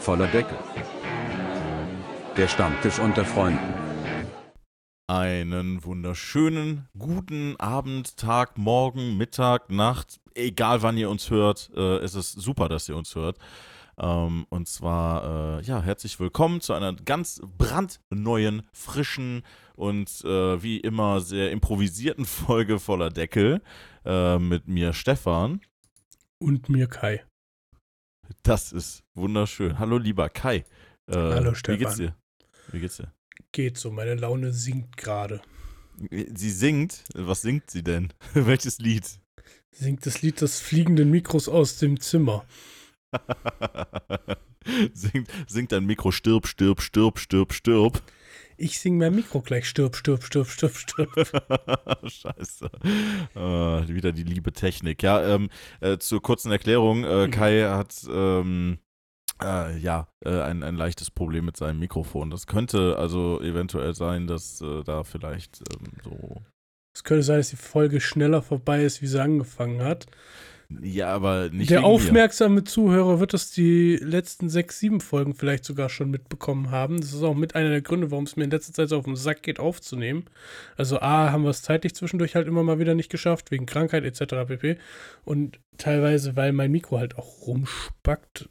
voller Deckel. Der Stammtisch unter Freunden. Einen wunderschönen guten Abend, Tag, Morgen, Mittag, Nacht, egal wann ihr uns hört. Äh, es ist super, dass ihr uns hört. Ähm, und zwar, äh, ja, herzlich willkommen zu einer ganz brandneuen, frischen und äh, wie immer sehr improvisierten Folge voller Deckel äh, mit mir Stefan. Und mir Kai. Das ist wunderschön. Hallo lieber Kai. Äh, Hallo Stefan. Wie geht's dir? Wie geht's dir? Geht so, meine Laune sinkt gerade. Sie singt. Was singt sie denn? Welches Lied? Singt das Lied des fliegenden Mikros aus dem Zimmer. singt, singt dein Mikro stirb, stirb, stirb, stirb, stirb. Ich sing mein Mikro gleich stirb, stirb, stirb, stirb, stirb. Scheiße. Äh, wieder die liebe Technik. Ja, ähm, äh, zur kurzen Erklärung. Äh, Mhm. Kai hat ähm, äh, ja äh, ein, ein leichtes Problem mit seinem Mikrofon. Das könnte also eventuell sein, dass äh, da vielleicht ähm, so. Es könnte sein, dass die Folge schneller vorbei ist, wie sie angefangen hat. Ja, aber nicht Der wegen mir. aufmerksame Zuhörer wird das die letzten sechs, sieben Folgen vielleicht sogar schon mitbekommen haben. Das ist auch mit einer der Gründe, warum es mir in letzter Zeit so auf den Sack geht, aufzunehmen. Also A, haben wir es zeitlich zwischendurch halt immer mal wieder nicht geschafft, wegen Krankheit etc. pp. Und teilweise, weil mein Mikro halt auch rumspackt.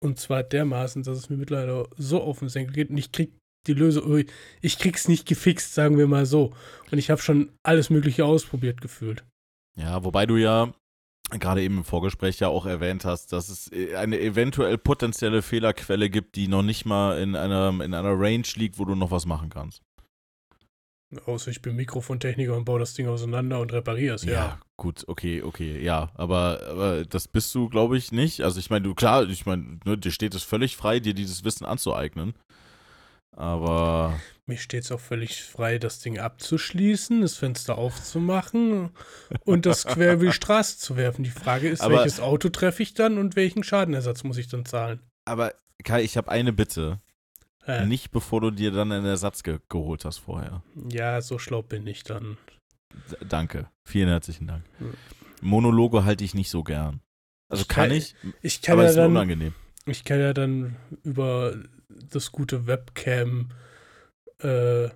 Und zwar dermaßen, dass es mir mittlerweile so auf den Senkel geht und ich krieg die Lösung, ich krieg's nicht gefixt, sagen wir mal so. Und ich habe schon alles Mögliche ausprobiert gefühlt. Ja, wobei du ja gerade eben im Vorgespräch ja auch erwähnt hast, dass es äh, eine eventuell potenzielle Fehlerquelle gibt, die noch nicht mal in einer, in einer Range liegt, wo du noch was machen kannst. Außer ich bin Mikrofontechniker und baue das Ding auseinander und repariere es, ja. gut, okay, okay, ja, aber, aber das bist du, glaube ich, nicht. Also ich meine, du, klar, ich meine, ne, dir steht es völlig frei, dir dieses Wissen anzueignen. Aber Mir steht es auch völlig frei, das Ding abzuschließen, das Fenster aufzumachen und das quer über die Straße zu werfen. Die Frage ist, Aber- welches Auto treffe ich dann und welchen Schadenersatz muss ich dann zahlen? Aber Kai, ich habe eine Bitte. Äh, Nicht bevor du dir dann einen Ersatz ge geholt hast vorher. ja, so schlau bin ich dann. D danke. Vielen herzlichen Dank. Ja. Monologe halte ich nicht so gern. Also Ich kann kann- ich, Ich kann, aber ja es ist dann, unangenehm. ich kann ja dann über das gute Webcam äh,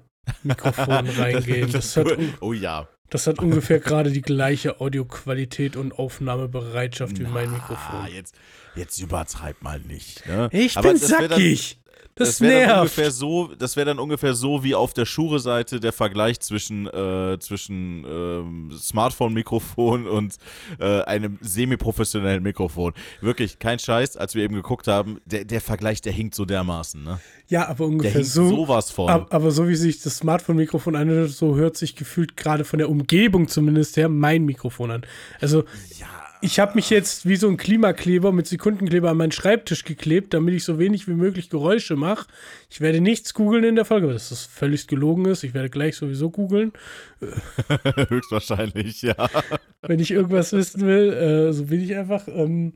Mikrofon reingehen. Das hat, oh ja. das hat ungefähr gerade die gleiche Audioqualität und Aufnahmebereitschaft wie mein Na, Mikrofon. Jetzt, jetzt übertreib mal nicht. Ne? Ich Aber bin sackig. Das, Das wäre dann ungefähr so, das wäre dann ungefähr so wie auf der Schure-Seite der Vergleich zwischen, äh, zwischen ähm, Smartphone-Mikrofon und äh, einem semi-professionellen Mikrofon. Wirklich, kein Scheiß, als wir eben geguckt haben, der, der Vergleich, der hinkt so dermaßen, ne? Ja, aber Der ungefähr hinkt so. sowas von. Ab, aber so wie sich das Smartphone-Mikrofon anhört, so hört sich gefühlt gerade von der Umgebung zumindest her mein Mikrofon an. Also ja, ich habe mich jetzt wie so ein Klimakleber mit Sekundenkleber an meinen Schreibtisch geklebt, damit ich so wenig wie möglich Geräusche mache. Ich werde nichts googeln in der Folge, weil das völlig gelogen ist. Ich werde gleich sowieso googeln, höchstwahrscheinlich, ja. wenn ich irgendwas wissen will. Äh, so bin ich einfach. Ähm,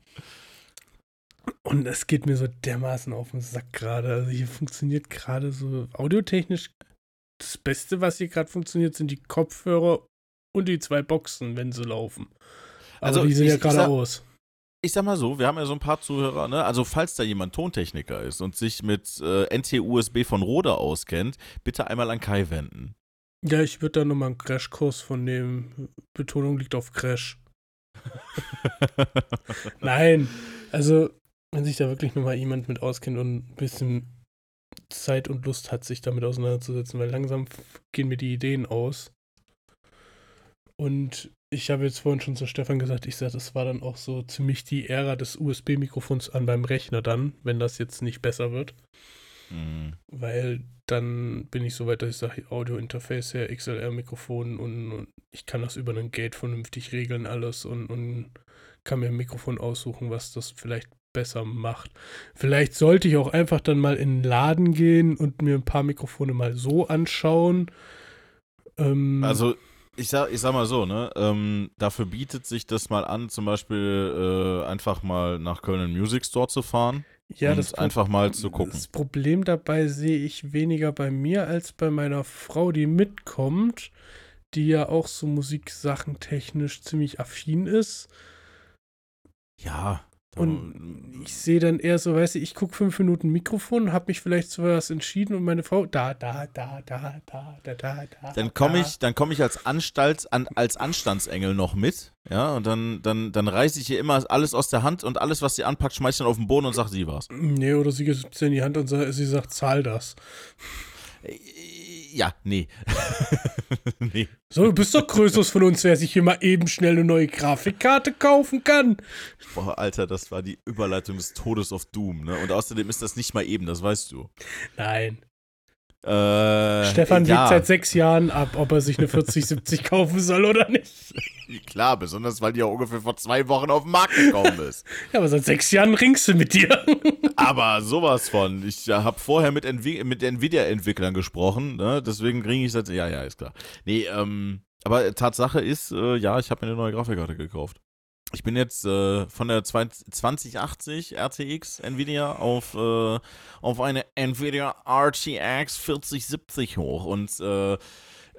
und es geht mir so dermaßen auf den Sack gerade. Also hier funktioniert gerade so audiotechnisch das Beste, was hier gerade funktioniert, sind die Kopfhörer und die zwei Boxen, wenn sie laufen. Aber Also die sind ich- ja ich gerade sag- aus. Ich sag mal so, wir haben ja so ein paar Zuhörer, ne? Also falls da jemand Tontechniker ist und sich mit äh, NT-USB von Rode auskennt, bitte einmal an Kai wenden. Ja, ich würde da nochmal einen Crashkurs von nehmen. Betonung liegt auf Crash. Nein, also wenn sich da wirklich nochmal jemand mit auskennt und ein bisschen Zeit und Lust hat, sich damit auseinanderzusetzen, weil langsam gehen mir die Ideen aus. Und ich habe jetzt vorhin schon zu Stefan gesagt, ich sage, das war dann auch so ziemlich die Ära des USB-Mikrofons an beim Rechner dann, wenn das jetzt nicht besser wird. Mhm. Weil dann bin ich so weit, dass ich sage, Audio-Interface her, XLR-Mikrofon und, und ich kann das über einen Gate vernünftig regeln alles und, und kann mir ein Mikrofon aussuchen, was das vielleicht besser macht. Vielleicht sollte ich auch einfach dann mal in den Laden gehen und mir ein paar Mikrofone mal so anschauen. Ähm, Also, ich sag, ich sag mal so, ne? Ähm, dafür bietet sich das mal an, zum Beispiel äh, einfach mal nach Köln Music Store zu fahren ja, und das einfach mal zu gucken. Das Problem dabei sehe ich weniger bei mir als bei meiner Frau, die mitkommt, die ja auch so Musiksachen technisch ziemlich affin ist. Ja, Und ich sehe dann eher so, weißt du, ich gucke fünf Minuten Mikrofon, habe mich vielleicht zu was entschieden und meine Frau da, da, da, da, da, da, da, da. Dann komme ich, dann komme ich als Anstalt, an, als Anstandsengel noch mit, ja, und dann, dann, dann reiße ich ihr immer alles aus der Hand und alles, was sie anpackt, schmeißt dann auf den Boden und sagt, sie war's. Nee, oder sie gibt es in die Hand und sie sagt, zahl das. Ja, nee. nee. So, du bist doch Größeres von uns, wer sich hier mal eben schnell eine neue Grafikkarte kaufen kann. Boah, Alter, das war die Überleitung des Todes auf Doom, ne? Und außerdem ist das nicht mal eben, das weißt du. Nein. Äh, Stefan ja, wägt seit sechs Jahren ab, ob er sich eine 4070 kaufen soll oder nicht. Klar, besonders weil die ja ungefähr vor zwei Wochen auf den Markt gekommen ist. Ja, aber seit sechs Jahren ringst du mit dir. Aber sowas von. Ich ja, habe vorher mit, mit Nvidia-Entwicklern gesprochen, ne? deswegen kriege ich das. Ja, ja, ist klar. Nee, ähm, aber Tatsache ist, äh, ja, ich habe mir eine neue Grafikkarte gekauft. Ich bin jetzt äh, von der 20 2080 RTX Nvidia auf, äh, auf eine Nvidia RTX 4070 hoch und äh,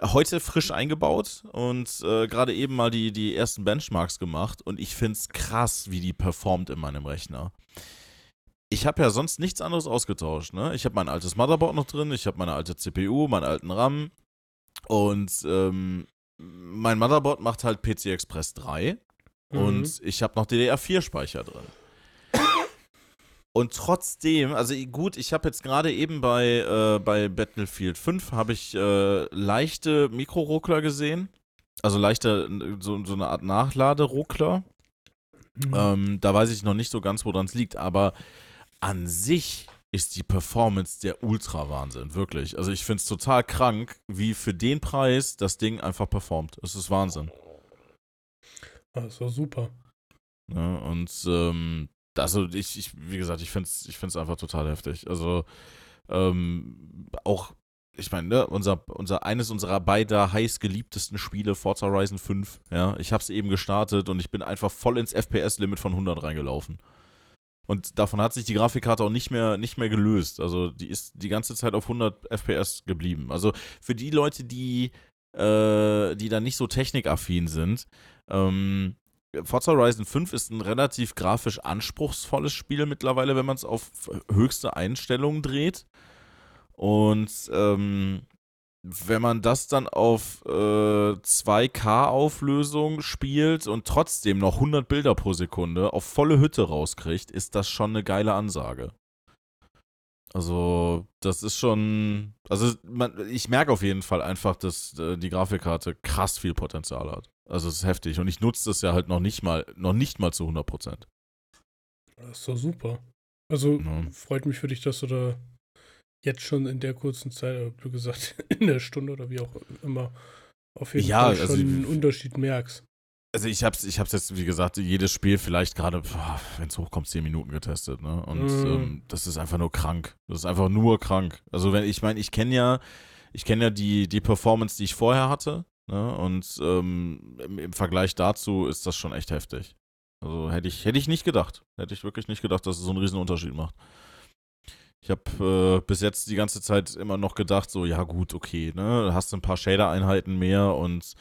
heute frisch eingebaut und äh, gerade eben mal die, die ersten Benchmarks gemacht und ich finde es krass, wie die performt in meinem Rechner. Ich habe ja sonst nichts anderes ausgetauscht. Ne? Ich habe mein altes Motherboard noch drin, ich habe meine alte CPU, meinen alten RAM und ähm, mein Motherboard macht halt PC Express 3 Mhm. und ich habe noch DDR4-Speicher drin. Und trotzdem, also gut, ich habe jetzt gerade eben bei, äh, bei Battlefield 5 habe ich äh, leichte Mikroruckler gesehen. Also leichte, so, so eine Art Nachladeruckler. Mhm. Ähm, da weiß ich noch nicht so ganz, woran es liegt, aber an sich ist die Performance der Ultra-Wahnsinn, wirklich. Also ich finde es total krank, wie für den Preis das Ding einfach performt. Es ist Wahnsinn. Das war super. Ne? Und ähm, also ich, ich, wie gesagt, ich finde es ich find's einfach total heftig. Also ähm, auch, ich meine, ne, unser, unser, eines unserer beider heiß geliebtesten Spiele, Forza Horizon 5, ja, ich habe es eben gestartet und ich bin einfach voll ins FPS-Limit von 100 reingelaufen. Und davon hat sich die Grafikkarte auch nicht mehr, nicht mehr gelöst. Also die ist die ganze Zeit auf 100 FPS geblieben. Also für die Leute, die, äh, die da nicht so technikaffin sind, ähm, Forza Horizon 5 ist ein relativ grafisch anspruchsvolles Spiel mittlerweile, wenn man es auf höchste Einstellungen dreht. Und ähm, wenn man das dann auf äh, 2K-Auflösung spielt und trotzdem noch 100 Bilder pro Sekunde auf volle Hütte rauskriegt, ist das schon eine geile Ansage. Also, das ist schon. Also, man, ich merke auf jeden Fall einfach, dass äh, die Grafikkarte krass viel Potenzial hat. Also, es ist heftig. Und ich nutze das ja halt noch nicht mal, noch nicht mal zu 100 Prozent. Das ist doch super. Also Ja. freut mich für dich, dass du da jetzt schon in der kurzen Zeit, äh, wie gesagt, in der Stunde oder wie auch immer, auf jeden Ja, Fall schon also- einen Unterschied merkst. Also ich hab's, ich hab's jetzt, wie gesagt, jedes Spiel vielleicht gerade, wenn es hochkommt, 10 Minuten getestet, ne? Und Mhm. ähm, das ist einfach nur krank. Das ist einfach nur krank. Also wenn, ich meine, ich kenne ja, ich kenne ja die, die Performance, die ich vorher hatte, ne? Und ähm, im, im Vergleich dazu ist das schon echt heftig. Also hätte ich, hätte ich nicht gedacht. Hätte ich wirklich nicht gedacht, dass es so einen riesen Unterschied macht. Ich habe äh, bis jetzt die ganze Zeit immer noch gedacht, so, ja gut, okay, ne? Hast ein paar Shader-Einheiten mehr und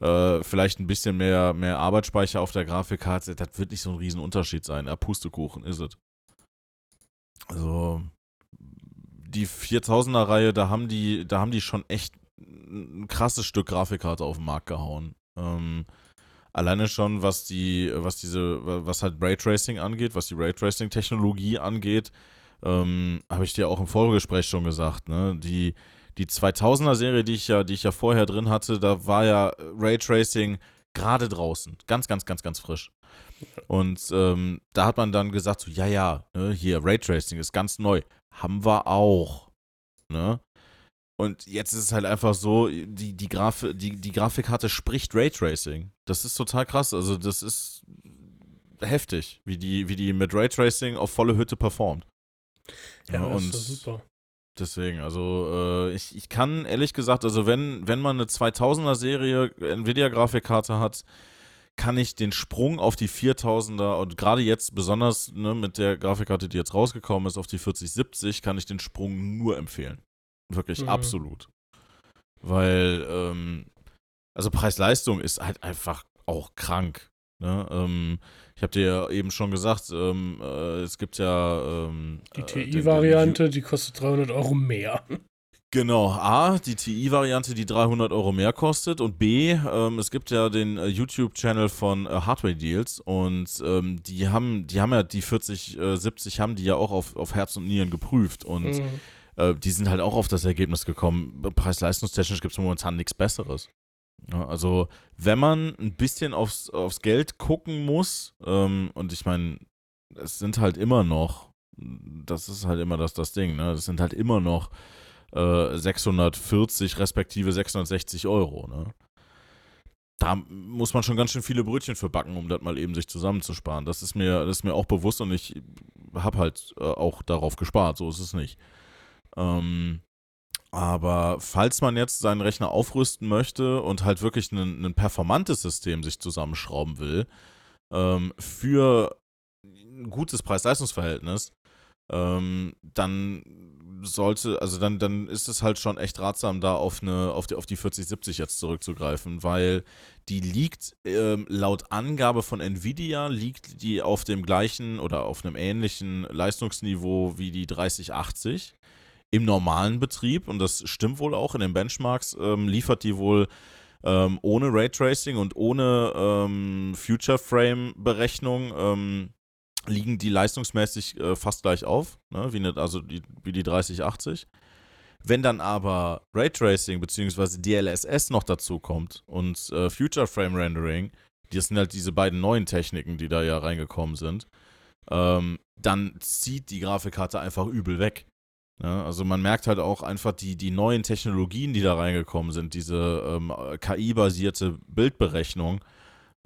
äh, vielleicht ein bisschen mehr, mehr Arbeitsspeicher auf der Grafikkarte, das wird nicht so ein Riesenunterschied sein. Ja, Pustekuchen, ist es. Also, die 4000er-Reihe, da da haben die schon echt ein krasses Stück Grafikkarte auf den Markt gehauen. Ähm, alleine schon, was die, was diese, was halt Raytracing angeht, was die Raytracing-Technologie angeht, ähm, habe ich dir auch im Vorgespräch schon gesagt, ne? Die, die 2000er-Serie, die ich ja, die ich ja vorher drin hatte, da war ja Raytracing gerade draußen, ganz, ganz, ganz, ganz frisch. Und ähm, da hat man dann gesagt, so, ja, ja, ne, hier, Raytracing ist ganz neu. Haben wir auch. Ne? Und jetzt ist es halt einfach so, die, die, Graf die, die Grafikkarte spricht Raytracing. Das ist total krass. Also, das ist heftig, wie die, wie die mit Raytracing auf volle Hütte performt. Ja, Ja, das und ist doch super. Deswegen, also äh, ich, ich kann ehrlich gesagt, also wenn, wenn man eine 2000er Serie Nvidia-Grafikkarte hat, kann ich den Sprung auf die 4000er und gerade jetzt besonders ne, mit der Grafikkarte, die jetzt rausgekommen ist, auf die 4070, kann ich den Sprung nur empfehlen. Wirklich, Mhm. absolut. Weil, ähm, also Preis-Leistung ist halt einfach auch krank. Ne? Ähm, ich habe dir ja eben schon gesagt, ähm, äh, es gibt ja ähm, Die äh, TI-Variante, die kostet 300 Euro mehr. Genau, A, die TI-Variante, die 300 Euro mehr kostet und B, ähm, es gibt ja den äh, YouTube-Channel von äh, Hardware Deals und ähm, die haben, die haben ja die 40, äh, 70 haben die ja auch auf, auf Herz und Nieren geprüft und Mhm. Äh, die sind halt auch auf das Ergebnis gekommen. Preis-leistungstechnisch gibt es momentan nichts Besseres. Ja, also, wenn man ein bisschen aufs, aufs Geld gucken muss, ähm, und ich meine, es sind halt immer noch, das ist halt immer das, das Ding, ne? Das sind halt immer noch äh, 640 respektive 660 Euro, ne? Da muss man schon ganz schön viele Brötchen für backen, um das mal eben sich zusammenzusparen. Das ist mir, das ist mir auch bewusst und ich habe halt äh, auch darauf gespart, so ist es nicht. Ähm, aber falls man jetzt seinen Rechner aufrüsten möchte und halt wirklich ein, performantes System sich zusammenschrauben will, ähm, für ein gutes Preis-Leistungs-Verhältnis, ähm, dann sollte, also dann, dann ist es halt schon echt ratsam, da auf eine, auf die, auf die 4070 jetzt zurückzugreifen, weil die liegt ähm, laut Angabe von Nvidia liegt die auf dem gleichen oder auf einem ähnlichen Leistungsniveau wie die 3080 im normalen Betrieb und das stimmt wohl auch in den Benchmarks ähm, liefert die wohl ähm, ohne Raytracing und ohne ähm, Future Frame Berechnung ähm, liegen die leistungsmäßig äh, fast gleich auf, ne, wie, ne, also die, wie die 3080. Wenn dann aber Raytracing bzw. DLSS noch dazu kommt und äh, Future Frame Rendering, das sind halt diese beiden neuen Techniken, die da ja reingekommen sind, ähm, dann zieht die Grafikkarte einfach übel weg. Ja, also man merkt halt auch einfach die, die neuen Technologien, die da reingekommen sind, diese ähm, KI-basierte Bildberechnung,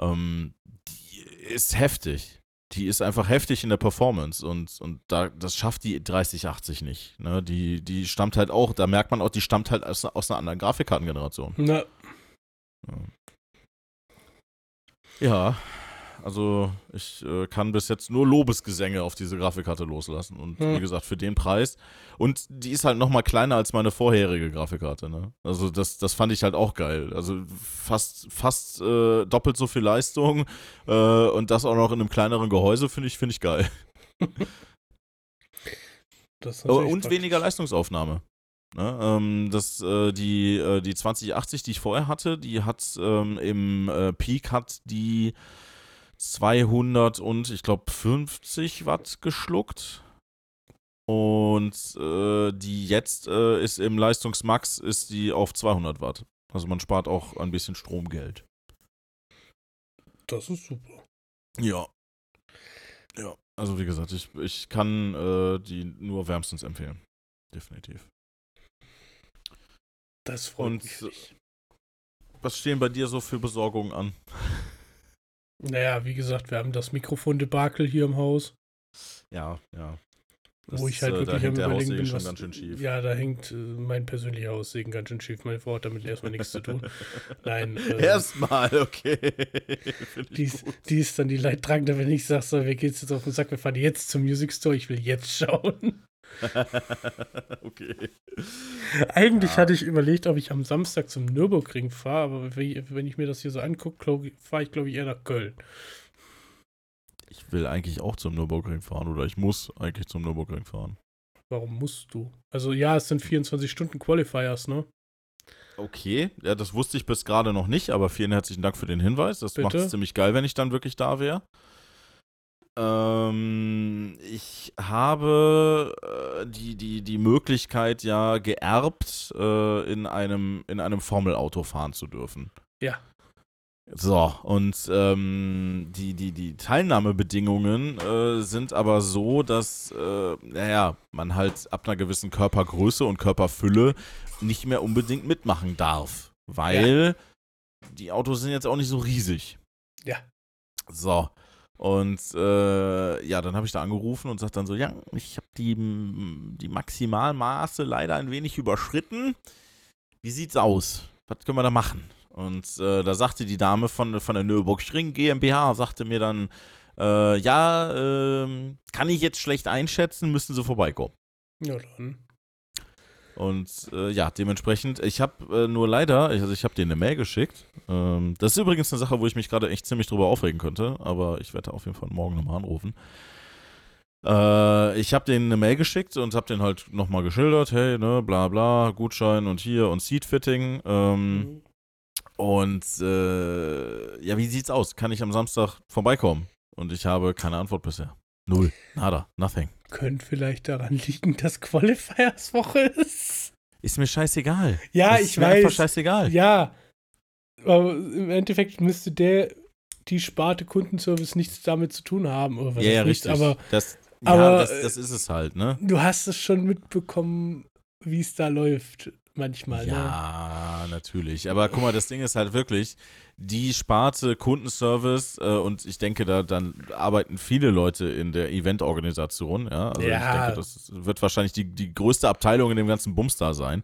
ähm, die ist heftig. Die ist einfach heftig in der Performance und, und da, das schafft die 3080 nicht. Ne? Die, die stammt halt auch, da merkt man auch, die stammt halt aus, aus einer anderen Grafikkartengeneration. Na, Ja, also ich äh, kann bis jetzt nur Lobesgesänge auf diese Grafikkarte loslassen. Und Hm. wie gesagt, für den Preis. Und die ist halt noch mal kleiner als meine vorherige Grafikkarte. Ne? Also das, das fand ich halt auch geil. Also fast, fast äh, doppelt so viel Leistung äh, und das auch noch in einem kleineren Gehäuse finde ich, finde ich geil. und praktisch. weniger Leistungsaufnahme. Ne, ähm, das, äh, die, äh, die 2080, die ich vorher hatte, die hat ähm, im äh, Peak hat die 200 und ich glaube 50 Watt geschluckt. Und äh, die jetzt äh, ist im Leistungsmax ist die auf 200 Watt. Also man spart auch ein bisschen Stromgeld. Das ist super. Ja. Ja. Also wie gesagt, ich, ich kann äh, die nur wärmstens empfehlen. Definitiv. Das freut Und, mich. Was stehen bei dir so für Besorgungen an? Naja, wie gesagt, wir haben das Mikrofon-Debakel hier im Haus, Ja, ja. wo ich halt äh, da wirklich am überlegen bin, was. Ja, da hängt äh, mein persönlicher Haussegen ganz schön schief. Meine Frau hat damit erstmal nichts zu tun. Nein, äh, Erstmal, okay. Die ist, die ist dann die Leidtragende, wenn ich sage, so, mir geht's jetzt auf den Sack, wir fahren jetzt zum Music Store, ich will jetzt schauen. okay. Eigentlich Ja. hatte ich überlegt, ob ich am Samstag zum Nürburgring fahre, aber wenn ich mir das hier so angucke, fahre ich, glaube ich, eher nach Köln. Ich will eigentlich auch zum Nürburgring fahren oder ich muss eigentlich zum Nürburgring fahren. Warum musst du? Also ja, es sind 24 Stunden Qualifiers, ne? Okay, ja, das wusste ich bis gerade noch nicht, aber vielen herzlichen Dank für den Hinweis. Das macht es ziemlich geil, wenn ich dann wirklich da wäre. Ähm, ich habe äh, die, die, die Möglichkeit ja geerbt, äh, in einem, in einem Formelauto fahren zu dürfen. Ja. So, und ähm, die, die, die Teilnahmebedingungen äh, sind aber so, dass, äh, naja, man halt ab einer gewissen Körpergröße und Körperfülle nicht mehr unbedingt mitmachen darf. Weil die Autos sind jetzt auch nicht so riesig. Ja. So. Und äh, ja, dann habe ich da angerufen und sagt dann so, ja, ich habe die, die Maximalmaße leider ein wenig überschritten. Wie sieht's aus? Was können wir da machen? Und äh, da sagte die Dame von, von der Nürburgring GmbH, sagte mir dann, äh, ja, ähm, kann ich jetzt schlecht einschätzen, müssen Sie vorbeikommen. Ja, dann. Und äh, ja, dementsprechend, ich habe äh, nur leider, also ich habe dir eine Mail geschickt. Ähm, das ist übrigens eine Sache, wo ich mich gerade echt ziemlich drüber aufregen könnte, aber ich werde auf jeden Fall morgen nochmal anrufen. Äh, ich habe denen eine Mail geschickt und habe den halt nochmal geschildert, hey, ne, bla bla, Gutschein und hier und Seatfitting. Ähm, Mhm. und äh, ja, wie sieht's aus? Kann ich am Samstag vorbeikommen? Und ich habe keine Antwort bisher. Null. Nada. Nothing. Könnte vielleicht daran liegen, dass Qualifiers-Woche ist. Ist mir scheißegal. Ja, Das ich ist mir einfach weiß. scheißegal. Ja. Aber im Endeffekt müsste der, die Sparte Kundenservice nichts damit zu tun haben. Oder was Ja, ja, richtig. Aber das, ja, aber, das, äh, das ist es halt, ne? du hast es schon mitbekommen, wie es da läuft. Manchmal. Ne? Ja, natürlich. Aber guck mal, das Ding ist halt wirklich, die Sparte Kundenservice äh, und ich denke, da dann arbeiten viele Leute in der Eventorganisation. Ja, also ich Ja. denke, das wird wahrscheinlich die, die größte Abteilung in dem ganzen Bums da sein.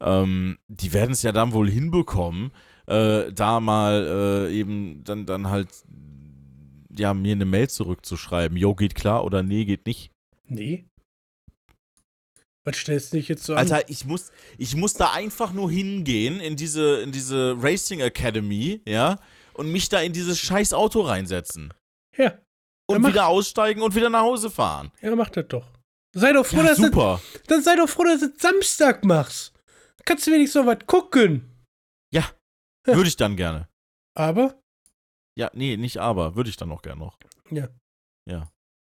Ähm, die werden es ja dann wohl hinbekommen, äh, da mal äh, eben dann, dann halt ja, mir eine Mail zurückzuschreiben. Jo, geht klar oder nee, geht nicht. Nee. Was stellst du dich jetzt so an? Alter, ich muss, ich muss da einfach nur hingehen in diese, in diese Racing Academy, ja, und mich da in dieses scheiß Auto reinsetzen. Ja, Und wieder aussteigen und wieder nach Hause fahren. ja, mach das doch. Sei doch froh, Ja, dass du, super. dann sei doch froh, dass du das Samstag machst. Kannst du wenigstens noch was gucken. Ja. Würde ich dann gerne. Aber, Ja, nee, nicht aber. Würde ich dann noch gerne noch. Ja. Ja.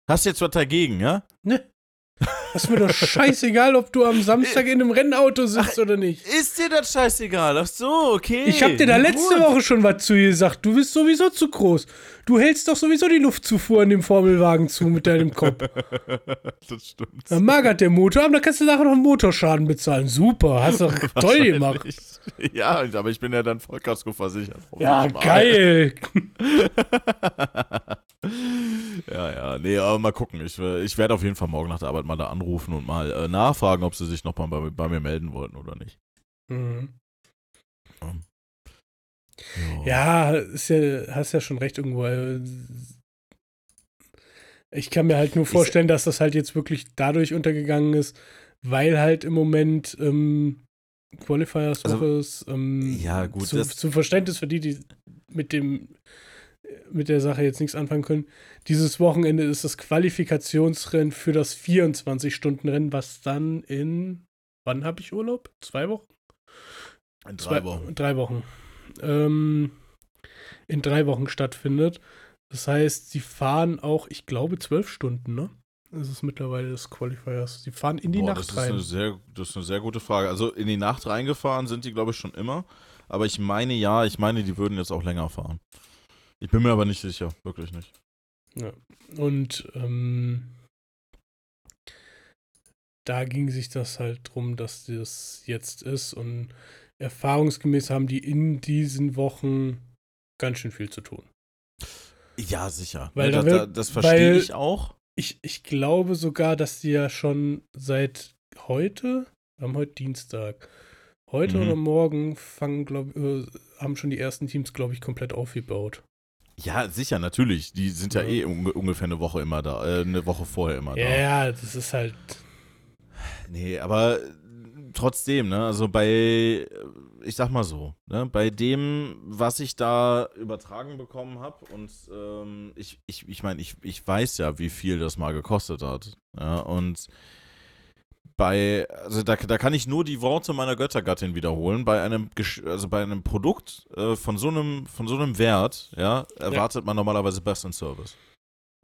Hast jetzt was dagegen, ja? ne? Ist mir doch scheißegal, ob du am Samstag in einem Rennauto sitzt oder nicht. Ist dir das scheißegal? Ach so, okay. Ich hab dir da letzte gut. Woche schon was zu ihr gesagt. Du bist sowieso zu groß. Du hältst doch sowieso die Luftzufuhr an dem Formelwagen zu mit deinem Kopf. das stimmt. Dann magert der Motor, aber dann kannst du nachher noch einen Motorschaden bezahlen. Super, hast doch toll gemacht. Ja, aber ich bin ja dann Vollkasko versichert. Ja, geil. Ja, ja, nee, aber mal gucken. Ich, ich werde auf jeden Fall morgen nach der Arbeit mal da anrufen und mal äh, nachfragen, ob sie sich noch mal bei, bei mir melden wollten oder nicht. Mhm. Jo. Ja, ist ja, hast ja schon recht irgendwo. Ich kann mir halt nur vorstellen, dass das halt jetzt wirklich dadurch untergegangen ist, weil halt im Moment ähm, Qualifiers Also, ist. Ähm, ja, gut, Zu, zum Verständnis für die, die mit dem mit der Sache jetzt nichts anfangen können. Dieses Wochenende ist das Qualifikationsrennen für das 24-Stunden-Rennen, was dann in wann habe ich Urlaub? Zwei Wochen? In Zwei- drei Wochen. Drei Wochen. Ähm, in drei Wochen stattfindet. Das heißt, sie fahren auch, ich glaube, zwölf Stunden, ne? Das ist mittlerweile des Qualifiers. Sie fahren in die Boah, Nacht das ist, rein. eine sehr, das ist eine sehr gute Frage. Also in die Nacht reingefahren sind die, glaube ich, schon immer. Aber ich meine ja, ich meine, die würden jetzt auch länger fahren. Ich bin mir aber nicht sicher, wirklich nicht. Ja. Und ähm, da ging sich das halt drum, dass das jetzt ist. Und erfahrungsgemäß haben die in diesen Wochen ganz schön viel zu tun. Ja, sicher. Weil Ne, da da, das verstehe weil- ich auch. Ich, ich glaube sogar, dass die ja schon seit heute, wir haben heute Dienstag, heute Mhm. oder morgen fangen, glaube äh, haben schon die ersten Teams, glaube ich, komplett aufgebaut. Ja, sicher, natürlich. Die sind ja, Ja. eh unge ungefähr eine Woche immer da, äh, eine Woche vorher immer Ja, da. ja, das ist halt. Nee, aber trotzdem, ne, also bei, ich sag mal so, ne, bei dem, was ich da übertragen bekommen habe und ähm, ich, ich, ich meine, ich, ich weiß ja, wie viel das mal gekostet hat. Ja, und bei, also da, da kann ich nur die Worte meiner Göttergattin wiederholen. Bei einem, also bei einem Produkt äh, von so einem, von so einem Wert, ja, erwartet man normalerweise Best in Service.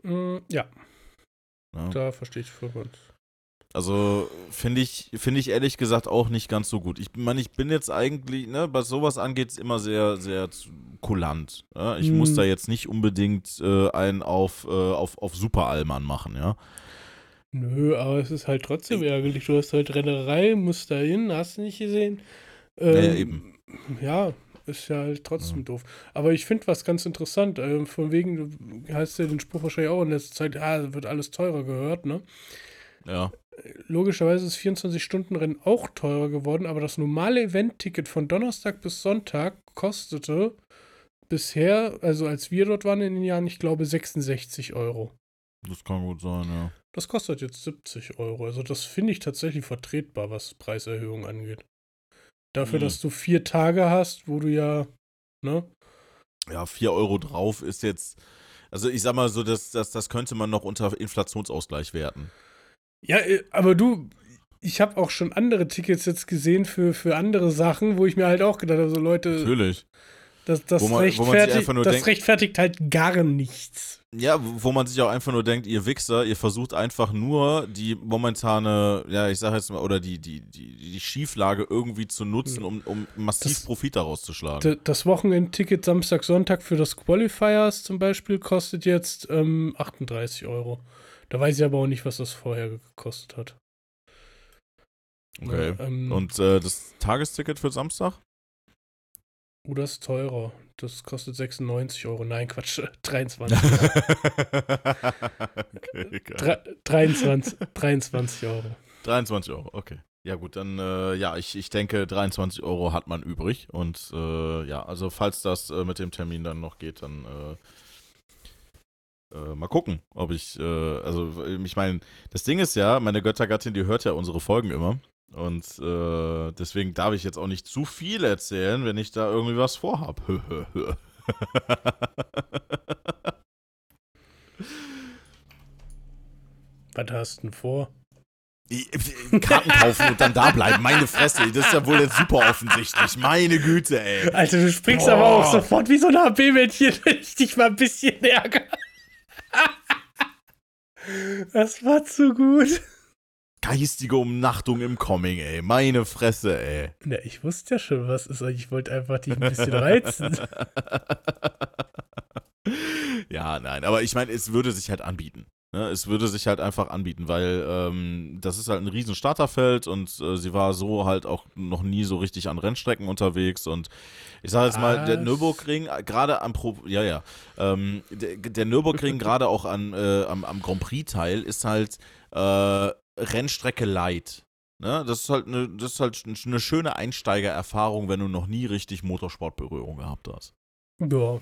mm, ja, Ja. da verstehe ich voll. Also finde ich, finde ich ehrlich gesagt auch nicht ganz so gut. Ich meine, ich bin jetzt eigentlich, ne, was sowas angeht, immer sehr, sehr kulant. Ja? Ich Mhm. muss da jetzt nicht unbedingt äh, einen auf, äh, auf, auf Super-Allmann machen, ja. Nö, aber es ist halt trotzdem ärgerlich. Du hast halt Rennerei, musst da hin, hast du nicht gesehen. Ähm, Ja, ja, eben. Ja, ist ja halt trotzdem doof. Aber ich finde was ganz interessant. Ähm, von wegen, du hast ja den Spruch wahrscheinlich auch in letzter Zeit, ah, wird alles teurer gehört, ne? Ja. Logischerweise ist 24-Stunden-Rennen auch teurer geworden, aber das normale Event-Ticket von Donnerstag bis Sonntag kostete bisher, also als wir dort waren in den Jahren, ich glaube 66 Euro. Das kann gut sein, ja. Das kostet jetzt 70 Euro. Also das finde ich tatsächlich vertretbar, was Preiserhöhungen angeht. Dafür, Hm. dass du vier Tage hast, wo du ja, ne? Ja, 4 Euro drauf ist jetzt, also ich sag mal so, das, das, das könnte man noch unter Inflationsausgleich werten. Ja, äh, aber du, ich habe auch schon andere Tickets jetzt gesehen für, für andere Sachen, wo ich mir halt auch gedacht habe, so Leute, Natürlich. Das, das, Wo man- wo man rechtfertigt, einfach nur das denkt- rechtfertigt halt gar nichts. Ja, wo wo man sich auch einfach nur denkt, ihr Wichser, ihr versucht einfach nur die momentane, ja, ich sag jetzt mal, oder die, die, die, die Schieflage irgendwie zu nutzen, um, um massiv Das- Profit daraus zu schlagen. Das Wochenendticket Samstag, Sonntag für das Qualifiers zum Beispiel kostet jetzt ähm, 38 Euro. Da weiß ich aber auch nicht, was das vorher gekostet hat. Okay. Ja, ähm, Und äh, das Tagesticket für Samstag? Oh, das ist teurer. Das kostet 96 Euro. Nein, Quatsch, 23. okay, geil. Dre- 23, 23 Euro. 23 Euro, okay. Ja gut, dann äh, ja, ich, ich denke, 23 Euro hat man übrig. Und äh, ja, also falls das äh, mit dem Termin dann noch geht, dann äh, äh, mal gucken, ob ich, äh, also ich meine, das Ding ist ja, meine Göttergattin, die hört ja unsere Folgen immer. Und äh, deswegen darf ich jetzt auch nicht zu viel erzählen, wenn ich da irgendwie was vorhab. Was hast du denn vor? Karten kaufen und dann da bleiben. Meine Fresse, das ist ja wohl jetzt super offensichtlich. Meine Güte, ey. Alter, du springst Boah. aber auch sofort wie so ein HB-Männchen, wenn ich dich mal ein bisschen ärgere. Das war zu gut. Geistige Umnachtung im Comic, ey. Meine Fresse, ey. Na, ich wusste ja schon, was ist. Ich wollte einfach dich ein bisschen reizen. ja, nein, aber ich meine, es würde sich halt anbieten. Ne? Es würde sich halt einfach anbieten, weil ähm, das ist halt ein riesen Starterfeld und äh, sie war so halt auch noch nie so richtig an Rennstrecken unterwegs und ich sage jetzt mal, der Was? Nürburgring, gerade am Pro, ja, ja, ähm, der, der Nürburgring gerade auch an, äh, am, am Grand Prix-Teil ist halt äh, Rennstrecke light. Ne? Das ist halt eine, das ist halt eine schöne Einsteigererfahrung, wenn du noch nie richtig Motorsportberührung gehabt hast. Ja.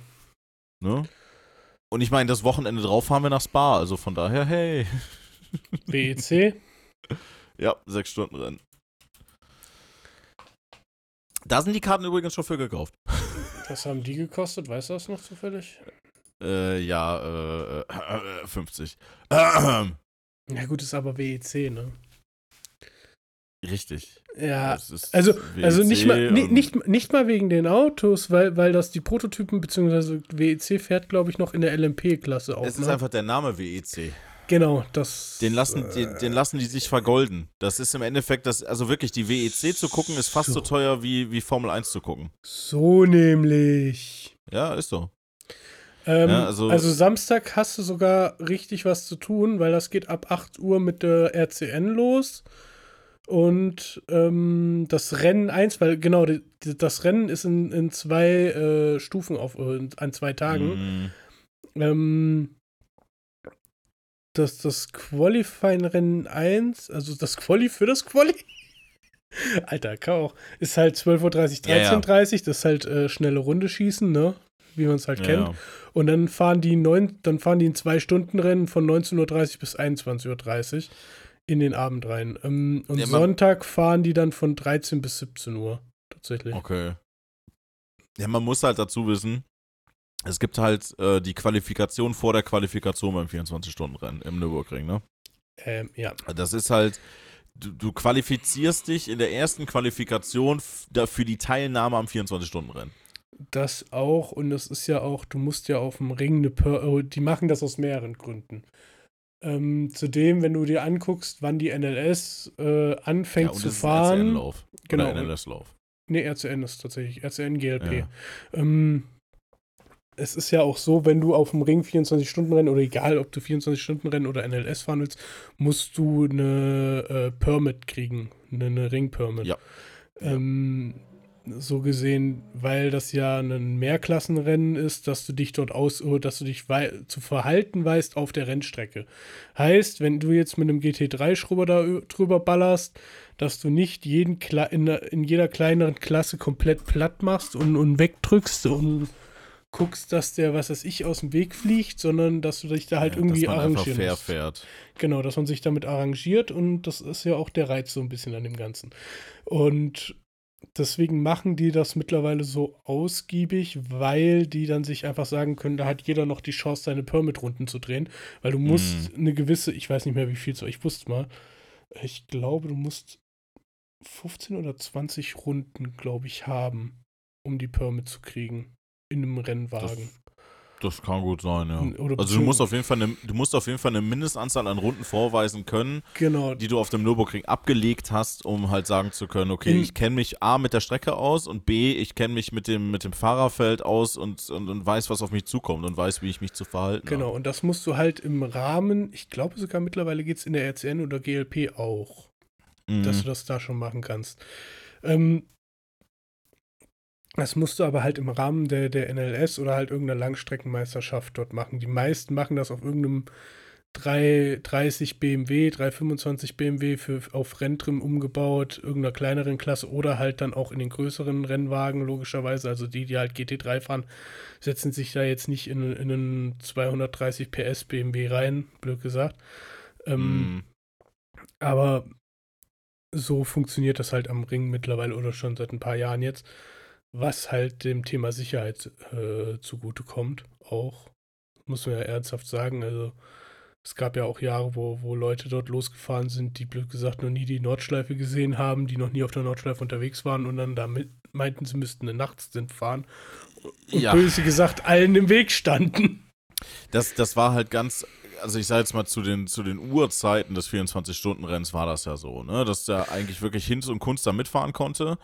Ne? Und ich meine, das Wochenende drauf fahren wir nach Spa, also von daher, hey. WEC. Ja, sechs Stunden Rennen. Da sind die Karten übrigens schon für gekauft. Was haben die gekostet? Weißt du das noch zufällig? Äh, ja, äh, äh, 50. Ja, gut, ist aber WEC, ne? Richtig. Ja. Also, also WEC nicht, mal, nicht, nicht mal wegen den Autos, weil, weil das die Prototypen, beziehungsweise WEC fährt, glaube ich, noch in der LMP-Klasse auch. Es ist ne? einfach der Name WEC. Genau, das. Den lassen, äh, den, den lassen die sich vergolden. Das ist im Endeffekt, das, also wirklich, die WEC zu gucken, ist fast so, So. teuer wie, wie Formel 1 zu gucken. So nämlich. Ja, ist so. Ähm, Ja, also, also- Samstag hast du sogar richtig was zu tun, weil das geht ab 8 Uhr mit der RCN los. Und ähm, das Rennen 1, weil genau, die, die, das Rennen ist in, in zwei äh, Stufen auf, äh, an zwei Tagen. Mhm. Ähm, das, das Qualifying-Rennen 1, also das Quali für das Quali. Alter, kann auch. Ist halt 12.30 Uhr, 13.30 Ja, ja. das ist halt äh, schnelle Runde schießen, ne? Wie man es halt Ja, kennt. Und dann fahren die neun, dann fahren die ein Zwei-Stunden-Rennen von 19.30 Uhr bis 21.30 Uhr in den Abend rein. Ähm, und Ja, Sonntag fahren die dann von 13 bis 17 Uhr. Tatsächlich. Okay. Ja, man muss halt dazu wissen, es gibt halt äh, die Qualifikation vor der Qualifikation beim 24-Stunden-Rennen im Nürburgring, ne? Ähm, ja. Das ist halt, du, du qualifizierst dich in der ersten Qualifikation für die Teilnahme am 24-Stunden-Rennen. Das auch, und das ist ja auch, du musst ja auf dem Ring eine per oh, die machen das aus mehreren Gründen. Ähm, zudem, wenn du dir anguckst, wann die NLS äh, anfängt zu es ist fahren. RCN-Lauf. Genau. NLS-Lauf. Nee, RCN ist tatsächlich, RCN GLP. Ja. Ähm, es ist ja auch so, wenn du auf dem Ring 24-Stunden-Rennen oder egal, ob du 24-Stunden-Rennen oder NLS fahren willst, musst du eine äh, Permit kriegen, eine, eine Ring-Permit. Ja. Ähm, so gesehen, weil das ja ein Mehrklassenrennen ist, dass du dich dort aus, dass du dich zu verhalten weißt auf der Rennstrecke. Heißt, wenn du jetzt mit einem GT3-Schrubber da drüber ballerst, dass du nicht jeden Kle in, in jeder kleineren Klasse komplett platt machst und, und wegdrückst und guckst, dass der, was weiß ich, aus dem Weg fliegt, sondern dass du dich da halt Ja, irgendwie dass man arrangieren fair musst. fährt. Genau, dass man sich damit arrangiert und das ist ja auch der Reiz so ein bisschen an dem Ganzen. Und deswegen machen die das mittlerweile so ausgiebig, weil die dann sich einfach sagen können, da hat jeder noch die Chance, seine Permit-Runden zu drehen, weil du musst eine gewisse, ich weiß nicht mehr wie viel, so ich wusste mal, ich glaube, du musst 15 oder 20 Runden, glaube ich, haben, um die Permit zu kriegen in einem Rennwagen. Das kann gut sein, ja. Oder also du musst auf jeden Fall eine, du musst auf jeden Fall eine Mindestanzahl an Runden vorweisen können, Genau, die du auf dem Nürburgring abgelegt hast, um halt sagen zu können, okay, In- ich kenne mich A mit der Strecke aus und B, ich kenne mich mit dem, mit dem Fahrerfeld aus und, und, und weiß, was auf mich zukommt und weiß, wie ich mich zu verhalten Genau, habe. und das musst du halt im Rahmen, ich glaube sogar mittlerweile geht es in der RCN oder GLP auch, dass Mhm. du das da schon machen kannst. Ähm, das musst du aber halt im Rahmen der, der NLS oder halt irgendeiner Langstreckenmeisterschaft dort machen. Die meisten machen das auf irgendeinem 330 BMW, 325 BMW für, auf Renntrim umgebaut, irgendeiner kleineren Klasse oder halt dann auch in den größeren Rennwagen, logischerweise. Also die, die halt GT3 fahren, setzen sich da jetzt nicht in, in einen 230 PS BMW rein, blöd gesagt. Ähm, Mhm. aber so funktioniert das halt am Ring mittlerweile oder schon seit ein paar Jahren jetzt, was halt dem Thema Sicherheit äh, zugutekommt, auch. Muss man ja ernsthaft sagen. Also es gab ja auch Jahre, wo, wo Leute dort losgefahren sind, die blöd gesagt noch nie die Nordschleife gesehen haben, die noch nie auf der Nordschleife unterwegs waren und dann damit meinten, sie müssten eine Nachtstint fahren. Und Ja. böse gesagt allen im Weg standen. Das, das war halt ganz, also ich sage jetzt mal zu den, zu den Uhrzeiten des 24-Stunden-Rennens war das ja so, ne? Dass der eigentlich wirklich Hinz und Kunst da mitfahren konnte.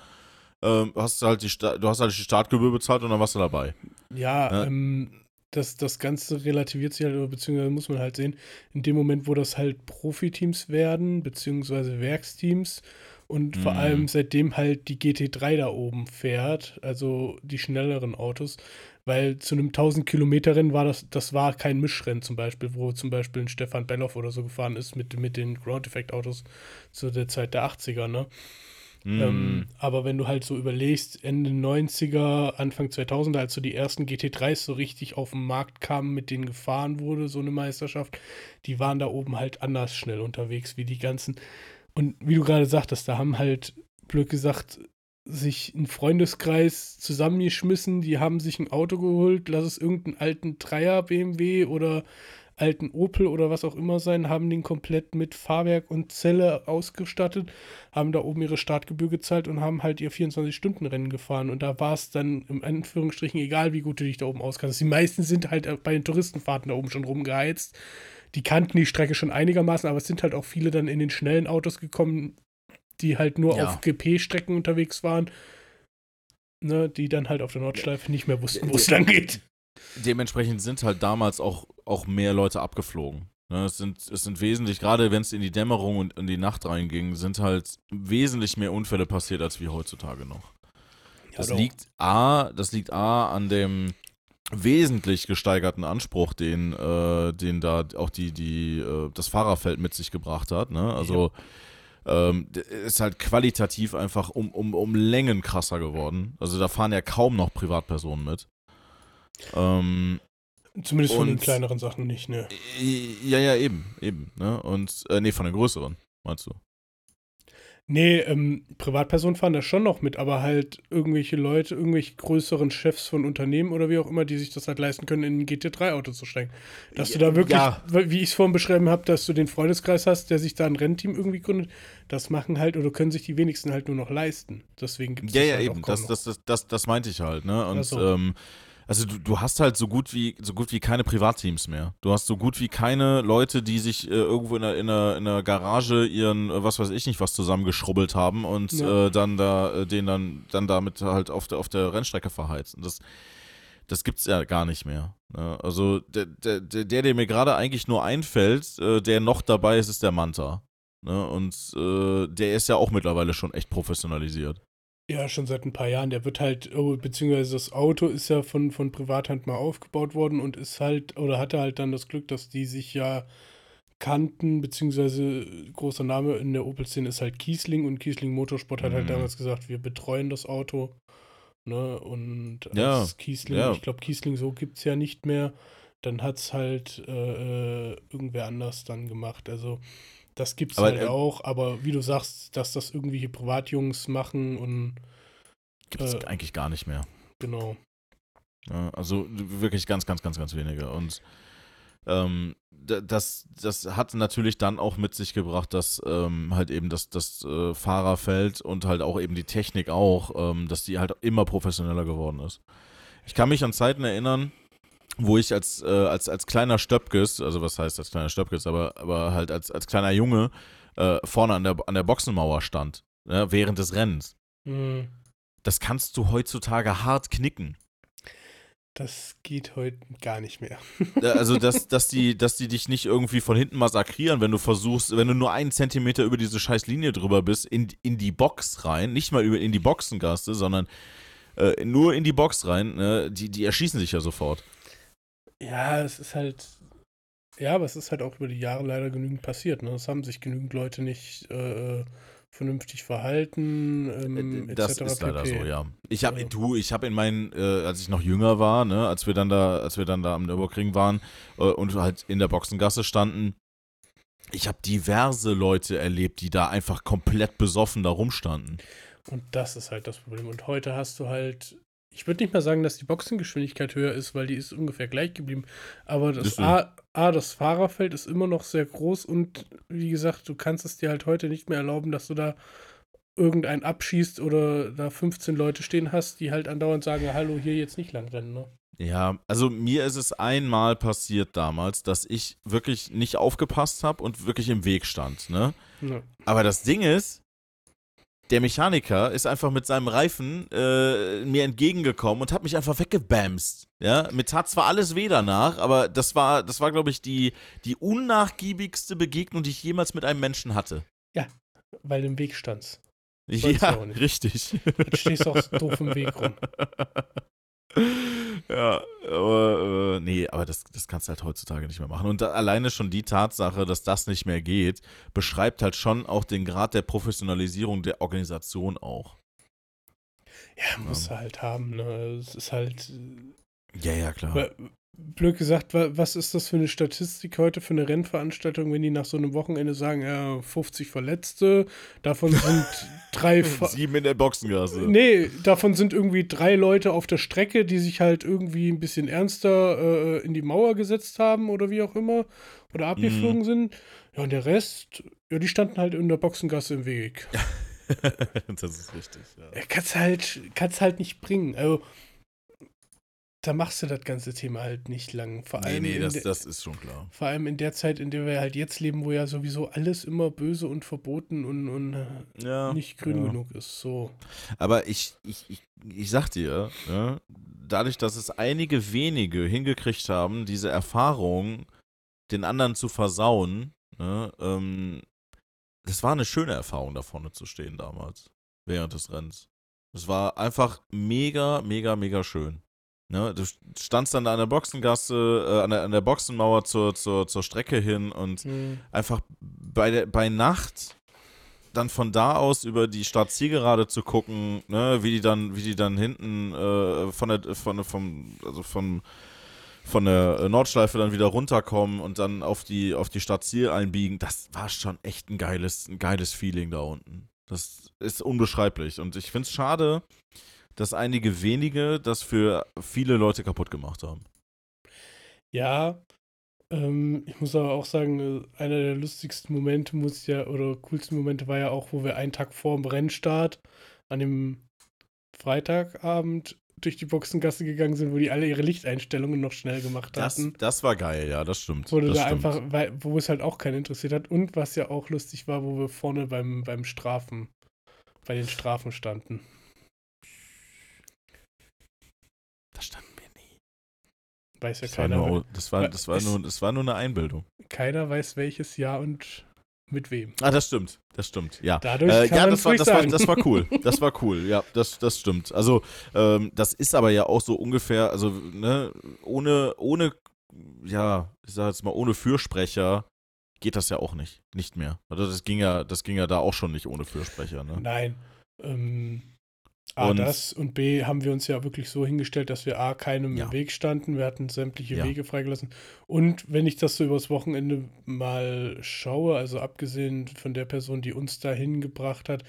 Ähm, hast halt die Sta du hast halt die Startgebühr bezahlt und dann warst du dabei. Ja, Ja. ähm, das, das Ganze relativiert sich halt, oder beziehungsweise muss man halt sehen, in dem Moment, wo das halt Profiteams werden, beziehungsweise Werksteams und vor Mhm. allem seitdem halt die GT3 da oben fährt, also die schnelleren Autos, weil zu einem 1000 Kilometer Rennen war das, das war kein Mischrennen zum Beispiel, wo zum Beispiel ein Stefan Belloff oder so gefahren ist mit, mit den Ground Effect Autos zu der Zeit der 80er, ne? Mhm. Ähm, aber wenn du halt so überlegst, Ende 90er, Anfang 2000er, als so die ersten GT3s so richtig auf den Markt kamen, mit denen gefahren wurde, so eine Meisterschaft, die waren da oben halt anders schnell unterwegs wie die ganzen. Und wie du gerade sagtest, da haben halt, blöd gesagt, sich ein Freundeskreis zusammengeschmissen, die haben sich ein Auto geholt, lass es irgendeinen alten Dreier BMW oder alten Opel oder was auch immer sein, haben den komplett mit Fahrwerk und Zelle ausgestattet, haben da oben ihre Startgebühr gezahlt und haben halt ihr 24-Stunden-Rennen gefahren. Und da war es dann im Anführungsstrichen egal, wie gut du dich da oben auskannst. Die meisten sind halt bei den Touristenfahrten da oben schon rumgeheizt. Die kannten die Strecke schon einigermaßen, aber es sind halt auch viele dann in den schnellen Autos gekommen, die halt nur Ja. auf GP-Strecken unterwegs waren. Ne, die dann halt auf der Nordschleife nicht mehr wussten, wo es lang geht. Dementsprechend sind halt damals auch, auch mehr Leute abgeflogen. Ne, es, sind, es sind wesentlich, gerade wenn es in die Dämmerung und in die Nacht reinging, sind halt wesentlich mehr Unfälle passiert als wie heutzutage noch. Das doch. liegt A, das liegt A an dem wesentlich gesteigerten Anspruch, den, äh, den da auch die, die, äh, das Fahrerfeld mit sich gebracht hat. Ne? Also ähm, d- ist halt qualitativ einfach um, um, um Längen krasser geworden. Also da fahren ja kaum noch Privatpersonen mit. Ähm, Zumindest von den Und- kleineren Sachen nicht, ne? ja, ja, eben, eben. Ne? Und, äh, nee, von den größeren, meinst du? Nee, ähm, Privatpersonen fahren da schon noch mit, aber halt irgendwelche Leute, irgendwelche größeren Chefs von Unternehmen oder wie auch immer, die sich das halt leisten können, in ein GT3-Auto zu steigen. Dass du da wirklich, Ja. wie ich es vorhin beschrieben habe, dass du den Freundeskreis hast, der sich da ein Rennteam irgendwie gründet, das machen halt oder können sich die wenigsten halt nur noch leisten. Deswegen gibt es Ja, das ja, halt eben. Das, das, das, das, das meinte ich halt, ne? Und Ach so. ähm, also du, du hast halt so gut wie so gut wie keine Privatteams mehr. Du hast so gut wie keine Leute, die sich äh, irgendwo in der, in, der, in der Garage ihren, äh, was weiß ich nicht, was zusammengeschrubbelt haben und Ja. äh, dann da, äh, den dann, dann damit halt auf der, auf der Rennstrecke verheizen. Das, das gibt's ja gar nicht mehr. Ne? Also der, der, der, der, der mir gerade eigentlich nur einfällt, äh, der noch dabei ist, ist der Manta. Ne? Und der ist ja auch mittlerweile schon echt professionalisiert. Ja, schon seit ein paar Jahren. Der wird halt, oh, beziehungsweise das Auto ist ja von, von Privathand mal aufgebaut worden und ist halt, oder hatte halt dann das Glück, dass die sich ja kannten, beziehungsweise großer Name in der Opel-Szene ist halt Kiesling und Kiesling Motorsport hat halt Mhm. damals gesagt, wir betreuen das Auto Ne? Und Ja, Kiesling, ja. ich glaube, Kiesling so gibt es ja nicht mehr. Dann hat es halt äh, äh, irgendwer anders dann gemacht. Also das gibt es Aber, halt äh, auch, aber wie du sagst, dass das irgendwelche Privatjungs machen und Gibt es Äh. eigentlich gar nicht mehr. genau. Ja, also wirklich ganz, ganz, ganz, ganz wenige. Und ähm, das, das hat natürlich dann auch mit sich gebracht, dass ähm, halt eben das, das äh, Fahrerfeld und halt auch eben die Technik auch, ähm, dass die halt immer professioneller geworden ist. Ich kann mich an Zeiten erinnern, wo ich als, äh, als, als kleiner Stöpkes, also was heißt als kleiner Stöpkes, aber, aber halt als, als kleiner Junge äh, vorne an der, an der Boxenmauer stand, ja, während des Rennens. Hm, Das kannst du heutzutage hart knicken. Das geht heute gar nicht mehr. Also, dass, dass, die, dass die dich nicht irgendwie von hinten massakrieren, wenn du versuchst, wenn du nur einen Zentimeter über diese scheiß Linie drüber bist, in, in die Box rein, nicht mal über, in die Boxengasse, sondern äh, nur in die Box rein, ne, die, die erschießen sich ja sofort. Ja, es ist halt. Ja, aber es ist halt auch über die Jahre leider genügend passiert. Ne? Es haben sich genügend Leute nicht äh, vernünftig verhalten. Ähm, Äh, das etc. ist leider pp. so, ja. Ich habe, du, ich habe in meinen, äh, als ich noch jünger war, ne, als wir dann da, als wir dann da am Nürburgring waren äh, und halt in der Boxengasse standen, ich habe diverse Leute erlebt, die da einfach komplett besoffen da rumstanden. Und das ist halt das Problem. Und heute hast du halt. Ich würde nicht mal sagen, dass die Boxengeschwindigkeit höher ist, weil die ist ungefähr gleich geblieben. Aber das. A, A, das Fahrerfeld ist immer noch sehr groß und wie gesagt, du kannst es dir halt heute nicht mehr erlauben, dass du da irgendeinen abschießt oder da 15 Leute stehen hast, die halt andauernd sagen, hallo, hier jetzt nicht lang rennen, ne? Ja, also mir ist es einmal passiert damals, dass ich wirklich nicht aufgepasst habe und wirklich im Weg stand, ne? Ja. Aber das Ding ist, der Mechaniker ist einfach mit seinem Reifen äh, mir entgegengekommen und hat mich einfach weggebamst. Ja, mir tat zwar alles weh danach, aber das war, das war, glaube ich, die, die unnachgiebigste Begegnung, die ich jemals mit einem Menschen hatte. Weil du im Weg standst. Sollst du ja, auch nicht. richtig. Jetzt stehst du auch doof im Weg rum. ja, aber äh, nee, aber das, das kannst du halt heutzutage nicht mehr machen. Und da, alleine schon die Tatsache, dass das nicht mehr geht, beschreibt halt schon auch den Grad der Professionalisierung der Organisation auch. Ja, musst du halt haben, ne? Es ist halt. äh, Ja, ja, klar. Blöd gesagt, wa- was ist das für eine Statistik heute für eine Rennveranstaltung, wenn die nach so einem Wochenende sagen, ja, 50 Verletzte, davon sind drei. Sieben in der Boxengasse. Nee, davon sind irgendwie drei Leute auf der Strecke, die sich halt irgendwie ein bisschen ernster äh, in die Mauer gesetzt haben oder wie auch immer. Oder abgeflogen sind. Ja, und der Rest, ja, die standen halt in der Boxengasse im Weg. das ist richtig, ja. Ja, kannst halt, kannst halt nicht bringen. Also, da machst du das ganze Thema halt nicht lang. Vor Nee, allem, nee, in das, der- das ist schon klar. vor allem in der Zeit, in der wir halt jetzt leben, wo ja sowieso alles immer böse und verboten und, und Ja. nicht grün ja. genug ist. So. Aber ich, ich, ich, ich sag dir, ne, dadurch, dass es einige wenige hingekriegt haben, diese Erfahrung den anderen zu versauen, ne, ähm, das war eine schöne Erfahrung, da vorne zu stehen damals, während des Rennens. Es war einfach mega, mega, mega schön. Ne, du standst dann da an der Boxengasse, äh, an, der, an der Boxenmauer zur, zur, zur Strecke hin und Hm. einfach bei, der, bei Nacht dann von da aus über die Startzielgerade zu gucken, ne, wie die dann, wie die dann hinten äh, von der, von, vom, also vom, von der Nordschleife dann wieder runterkommen und dann auf die, auf die Startziel einbiegen, das war schon echt ein geiles, ein geiles Feeling da unten. Das ist unbeschreiblich. Und ich finde es schade, dass einige wenige das für viele Leute kaputt gemacht haben. Ja, ähm, ich muss aber auch sagen, äh, einer der lustigsten Momente muss ja, oder coolsten Momente war ja auch, wo wir einen Tag vor dem Rennstart an dem Freitagabend durch die Boxengasse gegangen sind, wo die alle ihre Lichteinstellungen noch schnell gemacht Das, hatten. das war geil, ja, das stimmt. Wurde das da stimmt. einfach, weil, wo es halt auch keinen interessiert hat. Und was ja auch lustig war, wo wir vorne beim, beim Strafen, bei den Strafen standen. Da standen wir nie. Weiß ja Das war, keiner. nur, das, war, das, war es- nur, das war nur eine Einbildung. Keiner weiß welches Jahr und mit wem. Ah, das stimmt. Das stimmt, ja. Dadurch Äh, kann ja, das war, das, war, das war cool. Das war cool, ja, das, das stimmt. Also, ähm, das ist aber ja auch so ungefähr, also, ne, ohne, ohne, ja, ich sag jetzt mal, ohne Fürsprecher geht das ja auch nicht. Nicht mehr. Also, das ging ja, das ging ja da auch schon nicht ohne Fürsprecher, ne? Nein. Ähm, A, Und- das und B, haben wir uns ja wirklich so hingestellt, dass wir A, keinem Ja. im Weg standen. Wir hatten sämtliche Ja. Wege freigelassen. Und wenn ich das so übers Wochenende mal schaue, also abgesehen von der Person, die uns da hingebracht hat,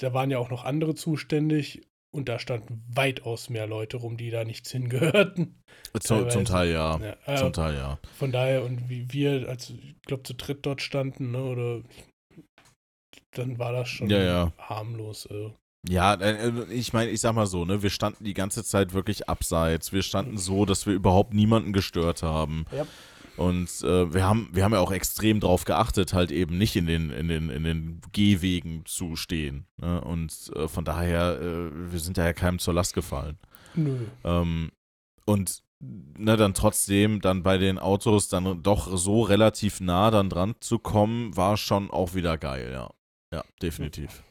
da waren ja auch noch andere zuständig und da standen weitaus mehr Leute rum, die da nichts hingehörten. Zum, zum Teilweise. Teil ja. Ja, äh, Zum Teil ja. Von daher, und wie wir, als ich glaube, zu dritt dort standen, ne, oder dann war das schon harmlos. Also. Ja, äh, ich meine, ich sag mal so, ne, wir standen die ganze Zeit wirklich abseits. Wir standen so, dass wir überhaupt niemanden gestört haben. Ja. Und äh, wir haben, wir haben ja auch extrem drauf geachtet, halt eben nicht in den, in den, in den Gehwegen zu stehen. Ne? Und äh, von daher, äh, wir sind da ja keinem zur Last gefallen. Nö. Ähm, und ne, dann trotzdem dann bei den Autos dann doch so relativ nah dann dran zu kommen, war schon auch wieder geil, ja. Ja, definitiv.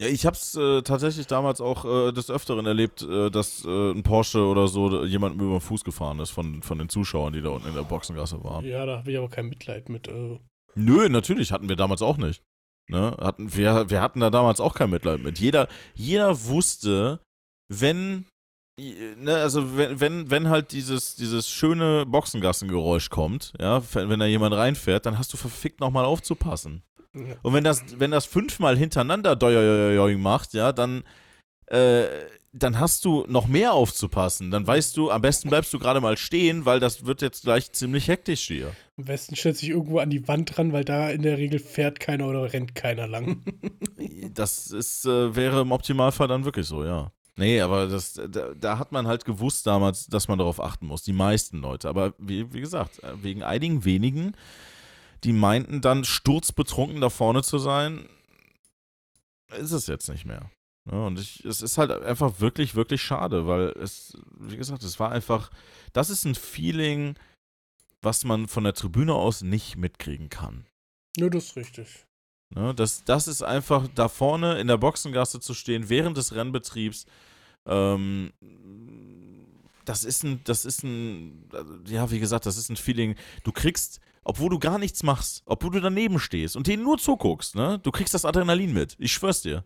Ja, ich hab's äh, tatsächlich damals auch äh, des Öfteren erlebt, äh, dass äh, ein Porsche oder so jemandem über den Fuß gefahren ist von, von den Zuschauern, die da unten in der Boxengasse waren. Ja, da habe ich aber kein Mitleid mit. Also. Nö, natürlich hatten wir damals auch nicht. Ne? Hatten, wir, wir hatten da damals auch kein Mitleid mit. Jeder, jeder wusste, wenn, ne, also wenn, wenn, wenn halt dieses, dieses schöne Boxengassengeräusch kommt, ja, wenn wenn da jemand reinfährt, dann hast du verfickt nochmal aufzupassen. Ja. Und wenn das, wenn das fünfmal hintereinander doing macht, ja, dann, äh, dann hast du noch mehr aufzupassen. Dann weißt du, am besten bleibst du gerade mal stehen, weil das wird jetzt gleich ziemlich hektisch hier. Am besten stellt sich irgendwo an die Wand dran, weil da in der Regel fährt keiner oder rennt keiner lang. Das ist, äh, wäre im Optimalfall dann wirklich so, ja. Nee, aber das, da, da hat man halt gewusst damals, dass man darauf achten muss. Die meisten Leute. Aber wie, wie gesagt, äh, wegen einigen wenigen, die meinten dann sturzbetrunken da vorne zu sein, ist es jetzt nicht mehr. Ja, und ich, es ist halt einfach wirklich, wirklich schade, weil es, wie gesagt, es war einfach, das ist ein Feeling, was man von der Tribüne aus nicht mitkriegen kann. Nö, das ist richtig. Ne, das, das ist einfach da vorne in der Boxengasse zu stehen während des Rennbetriebs. Ähm, das ist ein, das ist ein, ja, wie gesagt, das ist ein Feeling. Du kriegst, obwohl du gar nichts machst, obwohl du daneben stehst und denen nur zuguckst, ne, du kriegst das Adrenalin mit. Ich schwör's dir.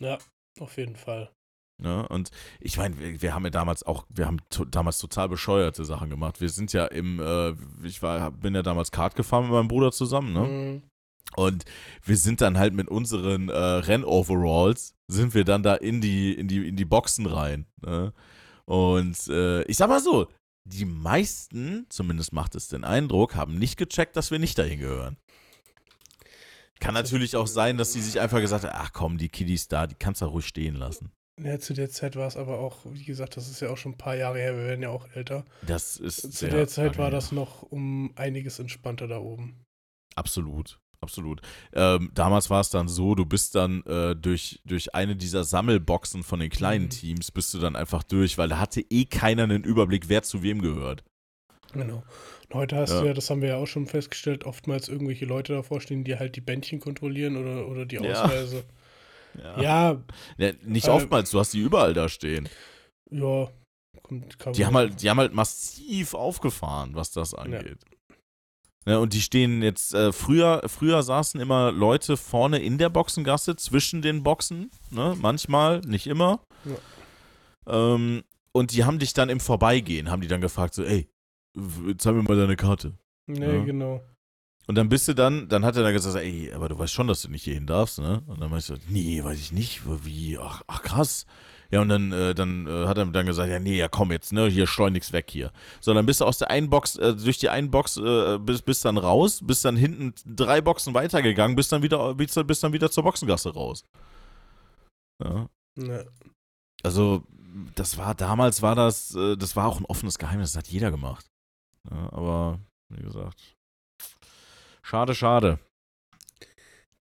Ja, auf jeden Fall. Ne? Und ich meine, wir, wir haben ja damals auch, wir haben to damals total bescheuerte Sachen gemacht. Wir sind ja im, äh, ich war, bin ja damals Kart gefahren mit meinem Bruder zusammen, ne? Mhm. Und wir sind dann halt mit unseren äh, Rennoveralls, sind wir dann da in die, in die, in die Boxen rein. Ne? Und äh, ich sag mal so, die meisten, zumindest macht es den Eindruck, haben nicht gecheckt, dass wir nicht dahin gehören. Kann natürlich auch sein, dass sie sich einfach gesagt haben, ach komm, die Kiddies da, die kannst du ruhig stehen lassen. Ja, zu der Zeit war es aber auch, wie gesagt, das ist ja auch schon ein paar Jahre her, wir werden ja auch älter. Das ist Zu der Zeit war das noch um einiges entspannter da oben. Absolut, absolut. Ähm, damals war es dann so, du bist dann äh, durch, durch eine dieser Sammelboxen von den kleinen Mhm. Teams bist du dann einfach durch, weil da hatte eh keiner einen Überblick, wer zu wem gehört. Genau. Und heute hast Ja. du ja, das haben wir ja auch schon festgestellt, oftmals irgendwelche Leute davor stehen, die halt die Bändchen kontrollieren oder, oder die Ja. Ausweise. Ja, Ja, nicht Äh, oftmals, du hast die überall da stehen. ja. Kommt, Die haben halt, die haben halt massiv aufgefahren, was das angeht. Ne, und die stehen jetzt, äh, früher, früher saßen immer Leute vorne in der Boxengasse zwischen den Boxen, ne? manchmal, nicht immer. Ähm, und die haben dich dann im Vorbeigehen, haben die dann gefragt, so, ey, zeig mir mal deine Karte. Nee, Ja. genau. Und dann bist du dann, dann hat er dann gesagt, ey, aber du weißt schon, dass du nicht hier hin darfst, ne? Und dann meinst du, nee, weiß ich nicht, wie, ach, ach krass. Ja, und dann, äh, dann äh, hat er dann gesagt, ja, nee, ja, komm jetzt, ne, hier schleunigst weg hier. So, dann bist du aus der einen Box, äh, durch die einen Box, äh, bist, bist dann raus, bist dann hinten drei Boxen weitergegangen, bist dann wieder, bist, bist dann wieder zur Boxengasse raus. Ja. Ja. Also, das war, damals war das, äh, das war auch ein offenes Geheimnis, das hat jeder gemacht. Ja, aber, wie gesagt, schade, schade.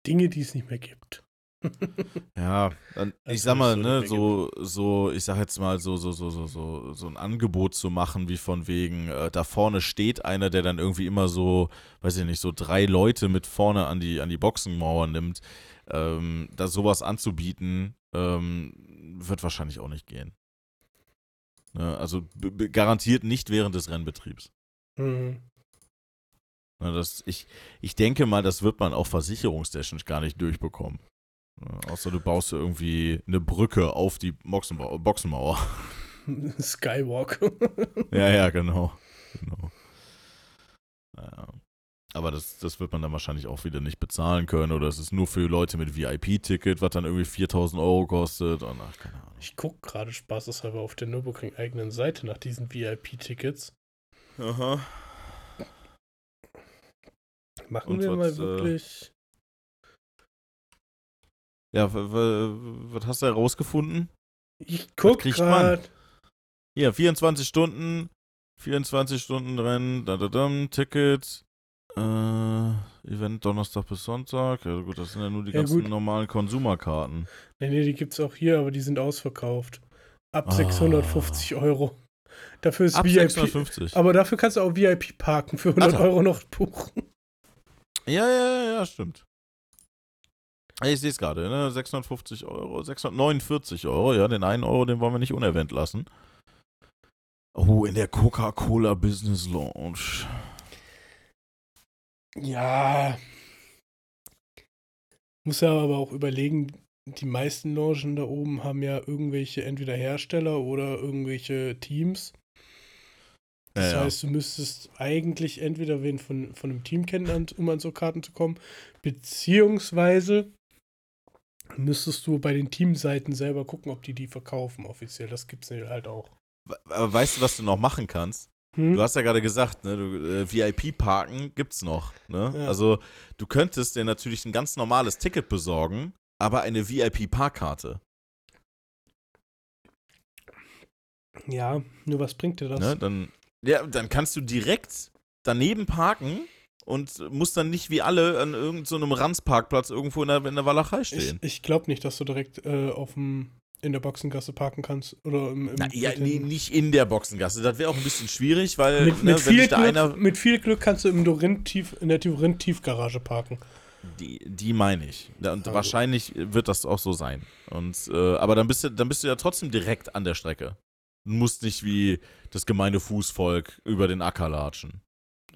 Dinge, die es nicht mehr gibt. Ja, dann, ich sag mal, so ne, so, so, ich sag jetzt mal, so, so, so, so, so, so ein Angebot zu machen, wie von wegen, äh, da vorne steht einer, der dann irgendwie immer so, weiß ich nicht, so drei Leute mit vorne an die, an die Boxenmauer nimmt, ähm, da sowas anzubieten, ähm, wird wahrscheinlich auch nicht gehen. Ne, also garantiert nicht während des Rennbetriebs. Mhm. Ne, das, ich, ich denke mal, das wird man auch versicherungstechnisch gar nicht durchbekommen. Ja, außer du baust irgendwie eine Brücke auf die Boxenmauer. Boxenmauer. Skywalk. ja, ja, genau. genau. Ja. Aber das, das wird man dann wahrscheinlich auch wieder nicht bezahlen können oder es ist nur für Leute mit VIP-Ticket, was dann irgendwie 4000 Euro kostet und ach, keine Ahnung. Ich gucke gerade spaßeshalber auf der Nürburgring eigenen Seite nach diesen VIP-Tickets. Aha. Machen Und wir was, mal äh, wirklich. Ja, was hast du herausgefunden? Ich guck gerade. Hier, 24 Stunden, 24 Stunden Rennen, da, da, da, Ticket, äh, Event Donnerstag bis Sonntag. Ja gut, das sind ja nur die Ja, ganzen gut. normalen Konsumerkarten. Nee, nee, die gibt's auch hier, aber die sind ausverkauft. Ab Ah. 650 Euro. Dafür ist Ab VIP. 650. Aber dafür kannst du auch VIP parken für 100 Alter. Euro noch buchen. Ja, ja, ja, stimmt. Ich sehe es gerade, ne? 650 Euro, 649 Euro, ja, den einen Euro, den wollen wir nicht unerwähnt lassen. Oh, in der Coca-Cola Business Lounge. Ja. Muss ja aber auch überlegen, die meisten Loungen da oben haben ja irgendwelche entweder Hersteller oder irgendwelche Teams. Das Ja, heißt, du müsstest eigentlich entweder wen von, von einem Team kennen, um an so Karten zu kommen, beziehungsweise müsstest du bei den Teamseiten selber gucken, ob die die verkaufen offiziell. Das gibt's ja halt auch. Aber weißt du, was du noch machen kannst? Hm? Du hast ja gerade gesagt, ne, äh, VIP-Parken gibt's noch. Ne? Ja. Also du könntest dir natürlich ein ganz normales Ticket besorgen, aber eine VIP-Parkkarte. Ja, nur was bringt dir das? Ne? Dann, ja, dann kannst du direkt daneben parken und musst dann nicht wie alle an irgendeinem so Ranzparkplatz irgendwo in der, in der Walachei Ich, stehen. ich glaube nicht, dass du direkt äh, auf dem, in der Boxengasse parken kannst. Oder im, im Na, ja, nee, nicht in der Boxengasse. Das wäre auch ein bisschen schwierig, weil mit, ne, mit, wenn viel Glück, einer. mit viel Glück kannst du im Dorin tief, in der Dorin-Tiefgarage parken. Die, die meine ich. Und Also- wahrscheinlich wird das auch so sein. Und, äh, aber dann bist, du, dann bist du ja trotzdem direkt an der Strecke. Du musst nicht wie das gemeine Fußvolk über den Acker latschen.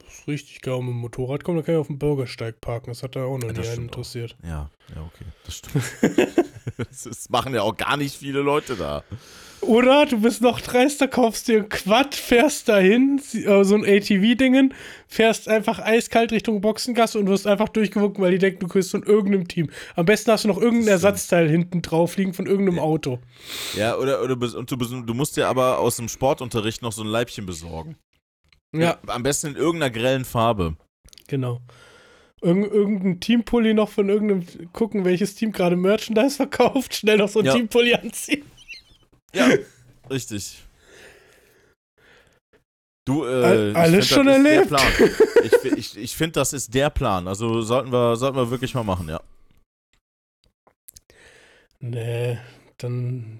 Das ist richtig geil. Mit dem Motorrad kommen, dann kann ich auf dem Bürgersteig parken. Das hat da auch noch Ja, nie das einen stimmt auch. interessiert. Ja, ja, okay. Das stimmt. das ist, machen ja auch gar nicht viele Leute da. Oder du bist noch dreister, kaufst dir ein Quad, fährst dahin, äh, so ein ATV-Dingen, fährst einfach eiskalt Richtung Boxengasse und wirst einfach durchgewunken, weil die denken, du gehst von irgendeinem Team. Am besten hast du noch irgendein Das. Ersatzteil hinten drauf liegen von irgendeinem Auto. Ja, oder, oder und du, du musst dir aber aus dem Sportunterricht noch so ein Leibchen besorgen. Ja, Am besten in irgendeiner grellen Farbe. genau. Irgend, irgendein Teampulli noch von irgendeinem, gucken, welches Team gerade Merchandise verkauft, schnell noch so ein Ja. Teampulli anziehen. Ja, richtig. Du, äh, All- alles find, schon erlebt. Der Plan. Ich, ich, ich finde, das ist der Plan. Also sollten wir, sollten wir wirklich mal machen, ja. Nee, dann.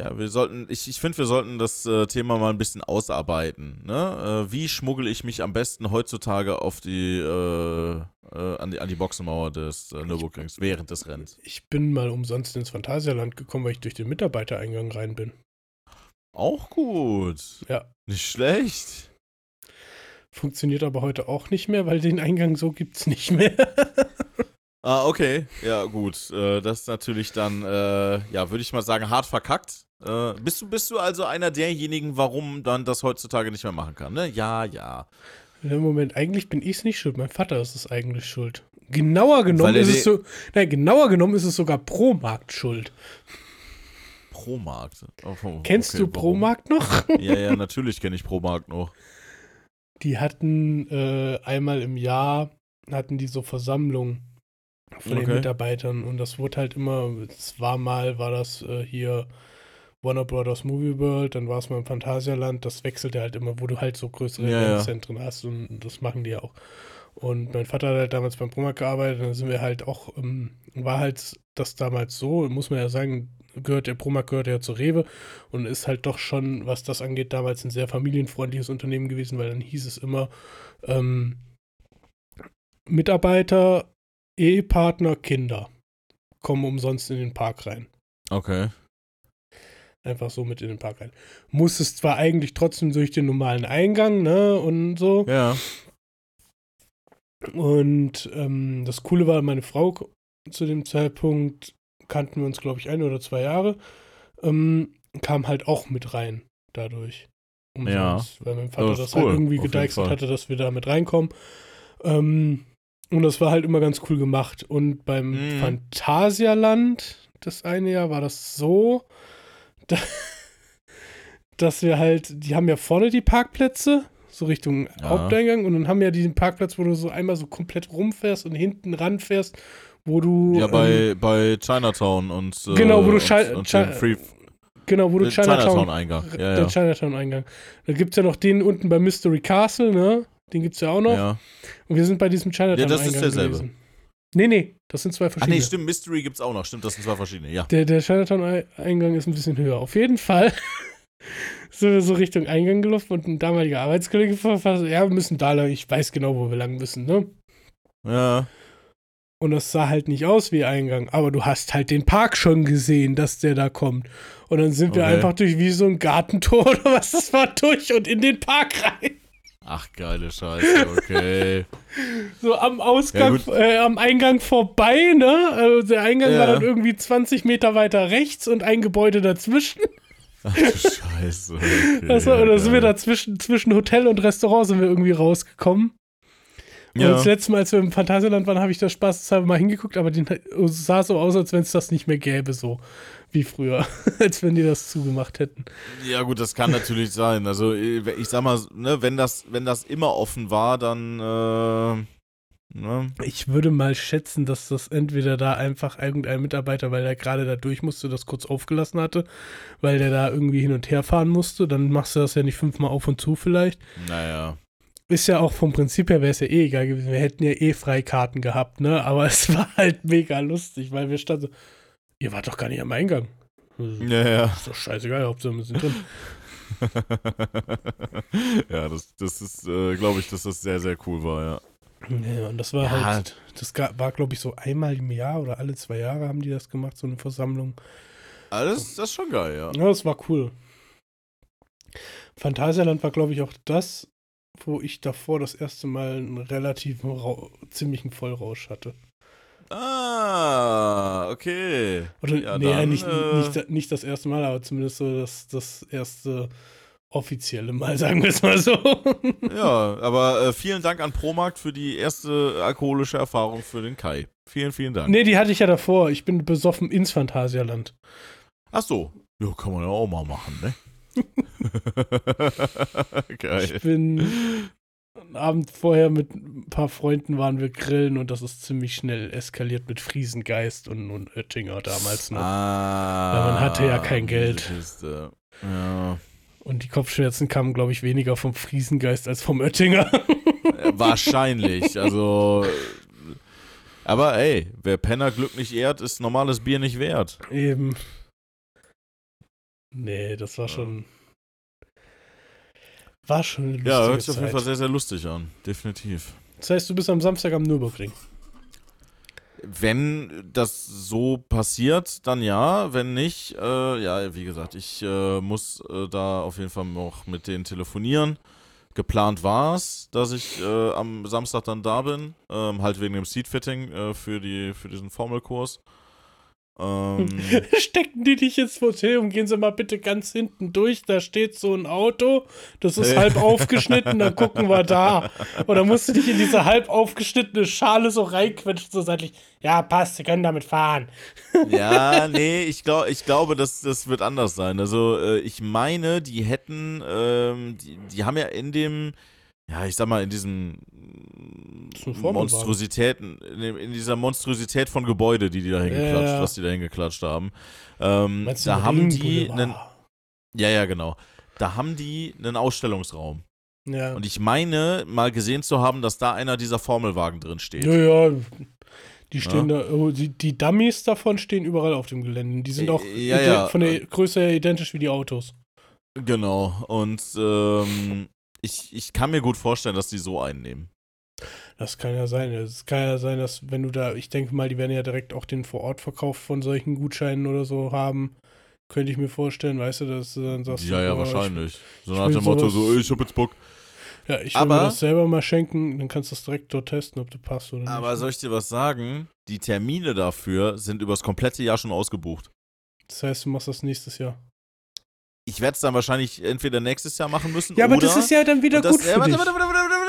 Ja, wir sollten, ich, ich finde, wir sollten das äh, Thema mal ein bisschen ausarbeiten. Ne? Äh, wie schmuggle ich mich am besten heutzutage auf die, äh, äh, an die, an die Boxenmauer des äh, Nürburgrings während des Rennens? Ich bin mal umsonst ins Phantasialand gekommen, weil ich durch den Mitarbeitereingang rein bin. Auch gut. Ja. Nicht schlecht. Funktioniert aber heute auch nicht mehr, weil den Eingang so gibt's nicht mehr. Ah, okay. Ja, gut. Äh, das ist natürlich dann, äh, ja, würde ich mal sagen, hart verkackt. Äh, bist, du, bist du also einer derjenigen, warum dann das heutzutage nicht mehr machen kann, ne? Ja, ja. Moment, eigentlich bin ich es nicht schuld. Mein Vater ist es eigentlich schuld. Genauer genommen ist es so. Nein, genauer genommen ist es sogar Promarkt schuld. Promarkt. Oh, oh, Kennst okay, du? Promarkt noch? Ja, ja, natürlich kenne ich Promarkt noch. Die hatten äh, einmal im Jahr hatten die so Versammlungen von den Okay. Mitarbeitern und das wurde halt immer, es war mal, war das äh, hier Warner Brothers Movie World, dann war es mal im Phantasialand, das wechselte halt immer, wo du halt so größere Ja, ja. Eventzentren hast und das machen die ja auch. Und mein Vater hat halt damals beim Promarkt gearbeitet, dann sind wir halt auch, ähm, war halt das damals so, muss man ja sagen, gehört der Promarkt gehört ja zur Rewe und ist halt doch schon, was das angeht, damals ein sehr familienfreundliches Unternehmen gewesen, weil dann hieß es immer, ähm, Mitarbeiter, Ehepartner, Kinder kommen umsonst in den Park rein. Okay. Einfach so mit in den Park rein. Musstest zwar eigentlich trotzdem durch den normalen Eingang, ne, und so. Ja. Und ähm, das Coole war, meine Frau zu dem Zeitpunkt kannten wir uns, glaube ich, ein oder zwei Jahre, ähm, kam halt auch mit rein dadurch. Umsonst, weil mein Vater Das das, halt cool, irgendwie auf jeden gedeichselt hatte, dass wir da mit reinkommen. Ähm, und das war halt immer ganz cool gemacht. Und beim Mhm. Phantasialand, das eine Jahr, war das so, da, dass wir halt, die haben ja vorne die Parkplätze, so Richtung Ja. Haupteingang, und dann haben ja diesen Parkplatz, wo du so einmal so komplett rumfährst und hinten ranfährst, wo du. Ja, ähm, bei, bei Chinatown und. Äh, Genau, wo du und, und Free, Genau, wo du den Chinatown. Chinatown-Eingang. Ja, Der ja. Chinatown-Eingang. Da gibt es ja noch den unten bei Mystery Castle, ne? Den gibt es ja auch noch. ja. Und wir sind bei diesem Chinatown-Eingang Ja, das ist derselbe. gewesen. Nee, nee, das sind zwei Ach verschiedene. nee, stimmt, Mystery gibt's auch noch. Stimmt, das sind zwei verschiedene, ja. Der, der Chinatown-Eingang ist ein bisschen höher. Auf jeden Fall sind wir so Richtung Eingang gelaufen und ein damaliger Arbeitskollege verfasst, ja, wir müssen da lang, ich weiß genau, wo wir lang müssen, ne? Ja. Und das sah halt nicht aus wie Eingang, aber du hast halt den Park schon gesehen, dass der da kommt. Und dann sind wir Okay. einfach durch wie so ein Gartentor oder was das war durch und in den Park rein. Ach, geile Scheiße, okay. So am Ja, Ausgang, gut. äh, am Eingang vorbei, ne? Also der Eingang war Ja. dann irgendwie 20 Meter weiter rechts und ein Gebäude dazwischen. Ach du Scheiße. Okay, Das war, ja, oder sind wir da zwischen, zwischen Hotel und Restaurant sind wir irgendwie rausgekommen. Und Ja. das letzte Mal, als wir im Phantasialand waren, habe ich da spaßeshalber mal hingeguckt, aber den, es sah so aus, als wenn es das nicht mehr gäbe, so wie früher. als wenn die das zugemacht hätten. Ja, gut, das kann natürlich sein. Also, ich sag mal, ne, wenn das, wenn das immer offen war, dann, äh, ne? Ich würde mal schätzen, dass das entweder da einfach irgendein Mitarbeiter, weil der gerade da durch musste, das kurz aufgelassen hatte, weil der da irgendwie hin und her fahren musste. Dann machst du das ja nicht fünfmal auf und zu vielleicht. Naja. Ist ja auch vom Prinzip her wäre es ja eh egal gewesen. Wir hätten ja eh Freikarten gehabt, ne? Aber es war halt mega lustig, weil wir standen so, ihr wart doch gar nicht am Eingang. Ja, ja. Ist doch scheißegal, Hauptsache wir sind drin. ja, das, das ist, äh, glaube ich, dass das sehr, sehr cool war, ja. Ja, und das war Ja. halt, das ga- war, glaube ich, so einmal im Jahr oder alle zwei Jahre haben die das gemacht, so eine Versammlung. Alles, das ist schon geil, ja. Ja, das war cool. Phantasialand war, glaube ich, auch das, wo ich davor das erste Mal einen relativen, ziemlichen Vollrausch hatte. Ah, okay. Oder, Ja, nee, dann, nicht, äh, nicht, nicht das erste Mal, aber zumindest so das, das erste offizielle Mal, sagen wir es mal so. Ja, aber äh, vielen Dank an Promarkt für die erste alkoholische Erfahrung für den Kai. Vielen, vielen Dank. nee, die hatte ich ja davor. Ich bin besoffen ins Phantasialand. Ach so. Ja, kann man ja auch mal machen, ne? Geil. Ich bin einen Abend vorher mit ein paar Freunden waren wir grillen und das ist ziemlich schnell eskaliert mit Friesengeist und, und Oettinger damals noch. Ah. Weil man hatte ja kein Geld. Ja. Und die Kopfschmerzen kamen, glaube ich, weniger vom Friesengeist als vom Oettinger. Äh, Wahrscheinlich. Also. Aber ey, wer Penner Glück nicht ehrt, ist normales Bier nicht wert. Eben. Nee, das war schon. War schon eine Ja, hört sich auf jeden. Fall sehr, sehr lustig an. Definitiv. Das heißt, du bist am Samstag am Nürburgring. Wenn das so passiert, dann ja. Wenn nicht, äh, ja, wie gesagt, ich äh, muss äh, da auf jeden Fall noch mit denen telefonieren. Geplant war es, dass ich äh, am Samstag dann da bin, ähm, halt wegen dem Seatfitting äh, für, die, für diesen Formelkurs. Ähm, Stecken die dich ins Hotel und gehen sie mal bitte ganz hinten durch. Da steht so ein Auto, das ist halb aufgeschnitten, dann gucken wir da. Oder musst du dich in diese halb aufgeschnittene Schale so reinquetschen, so seitlich. Ja, passt, sie können damit fahren. ja, nee, ich, glaub, ich glaube, das, das wird anders sein. Also, äh, ich meine, die hätten, ähm, die, die haben ja in dem, ja, ich sag mal, in diesem. Monstrositäten, in, in dieser Monstrosität von Gebäude, die die da hingeklatscht, Ja. was die da hingeklatscht haben. Ähm, da haben die einen, ja, ja, genau. Da haben die einen Ausstellungsraum. Ja. Und ich meine, mal gesehen zu haben, dass da einer dieser Formelwagen drin steht. Ja, ja. Die stehen da, oh, die, die Dummies davon stehen überall auf dem Gelände. Die sind Äh, auch ja, ja. von der Größe her identisch wie die Autos. Genau. Und ähm, ich, ich kann mir gut vorstellen, dass die so einnehmen. Das kann ja sein. Es kann ja sein, dass wenn du da, ich denke mal, die werden ja direkt auch den Vorortverkauf von solchen Gutscheinen oder so haben. Könnte ich mir vorstellen, weißt du, dass du dann sagst, ja, ja, boah, wahrscheinlich. So ich nach will dem Motto, so, ich hab jetzt Bock. Ja, ich will Aber- mir das selber mal schenken, dann kannst du das direkt dort testen, ob du passt oder nicht. Aber soll ich dir was sagen? Die Termine dafür sind übers komplette Jahr schon ausgebucht. das heißt, du machst das nächstes Jahr. Ich werde es dann wahrscheinlich entweder nächstes Jahr machen müssen Ja, aber oder das ist ja dann wieder das, gut äh, für warte, dich. warte, warte, warte, warte, warte,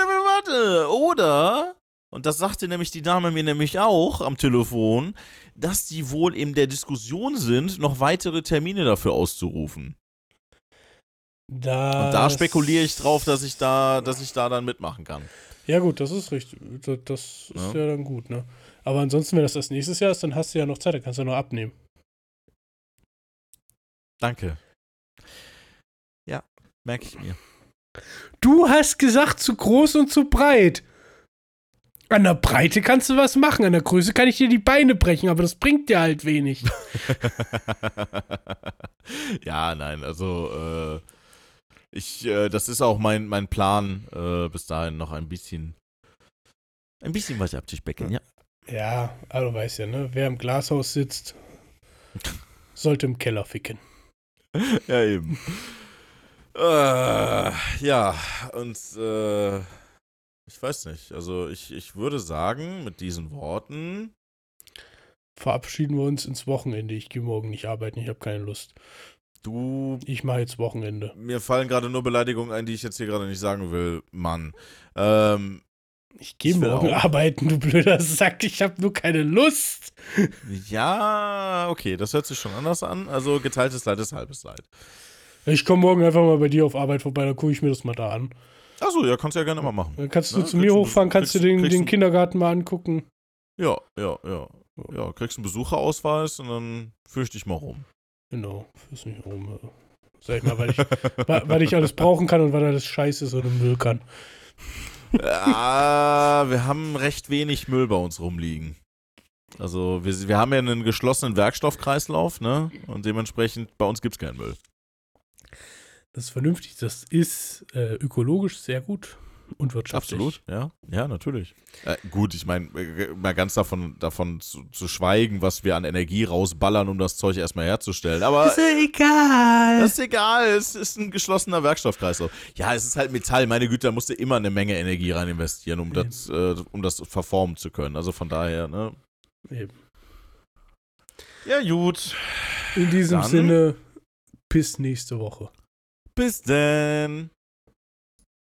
warte. Oder, und das sagte nämlich die Dame mir nämlich auch am Telefon, dass die wohl in der Diskussion sind, noch weitere Termine dafür auszurufen. Das, Und da spekuliere ich drauf, dass ich da, dass ich da dann mitmachen kann. Ja, gut, das ist richtig. Das, ist ja. dann gut, ne? Aber ansonsten, wenn das das nächstes Jahr ist, dann hast du ja noch Zeit, dann kannst du ja noch abnehmen. Danke. Ja, merke ich mir. Du hast gesagt, zu groß und zu breit. An der Breite kannst du was machen, an der Größe kann ich dir die Beine brechen, aber das bringt dir halt wenig. ja, nein, also äh, ich, äh, das ist auch mein, mein Plan, äh, bis dahin noch ein bisschen, ein bisschen weiter abzuspeckeln, ja. Ja, aber du weißt ja, ne? Wer im Glashaus sitzt, sollte im Keller ficken. ja, eben. Äh, ja, und äh, ich weiß nicht, also ich, ich würde sagen, mit diesen Worten, Verabschieden wir uns ins Wochenende. Ich gehe morgen nicht arbeiten, ich habe keine Lust. du, Ich mache jetzt Wochenende. mir fallen gerade nur Beleidigungen ein, die ich jetzt hier gerade nicht sagen will, Mann. Ähm, Ich gehe morgen auch. arbeiten, du blöder Sack. Ich habe nur keine Lust. ja, okay, das hört sich schon anders an, also geteiltes Leid ist halbes Leid. Ich komme morgen einfach mal bei dir auf Arbeit vorbei, dann gucke ich mir das mal da an. Achso, ja, kannst du ja gerne mal machen. Dann kannst du Ja, zu kriegst mir hochfahren, kannst du den, den Kindergarten mal angucken. Ja, ja, ja. Ja, kriegst einen Besucherausweis und dann führe ich dich mal rum. Genau, fürs mich rum. Sag ich mal, weil ich, weil ich alles brauchen kann und weil alles scheiße ist und Müll kann. ah, wir haben recht wenig Müll bei uns rumliegen. Also wir, wir haben ja einen geschlossenen Werkstoffkreislauf, ne? Und dementsprechend, bei uns gibt es keinen Müll. Das ist vernünftig, das ist äh, ökologisch sehr gut und wirtschaftlich. Absolut, ja. Ja, natürlich. Äh, gut, ich meine, äh, mal ganz davon, davon zu, zu schweigen, was wir an Energie rausballern, um das Zeug erstmal herzustellen. Aber Ist ja egal. Das ist egal, es ist ein geschlossener Werkstoffkreislauf. Ja, es ist halt Metall, meine Güte, da musst du immer eine Menge Energie rein investieren, um das, äh, um das verformen zu können. Also von daher, ne? Eben. Ja, gut. In diesem Dann- Sinne, bis nächste Woche. Bis denn.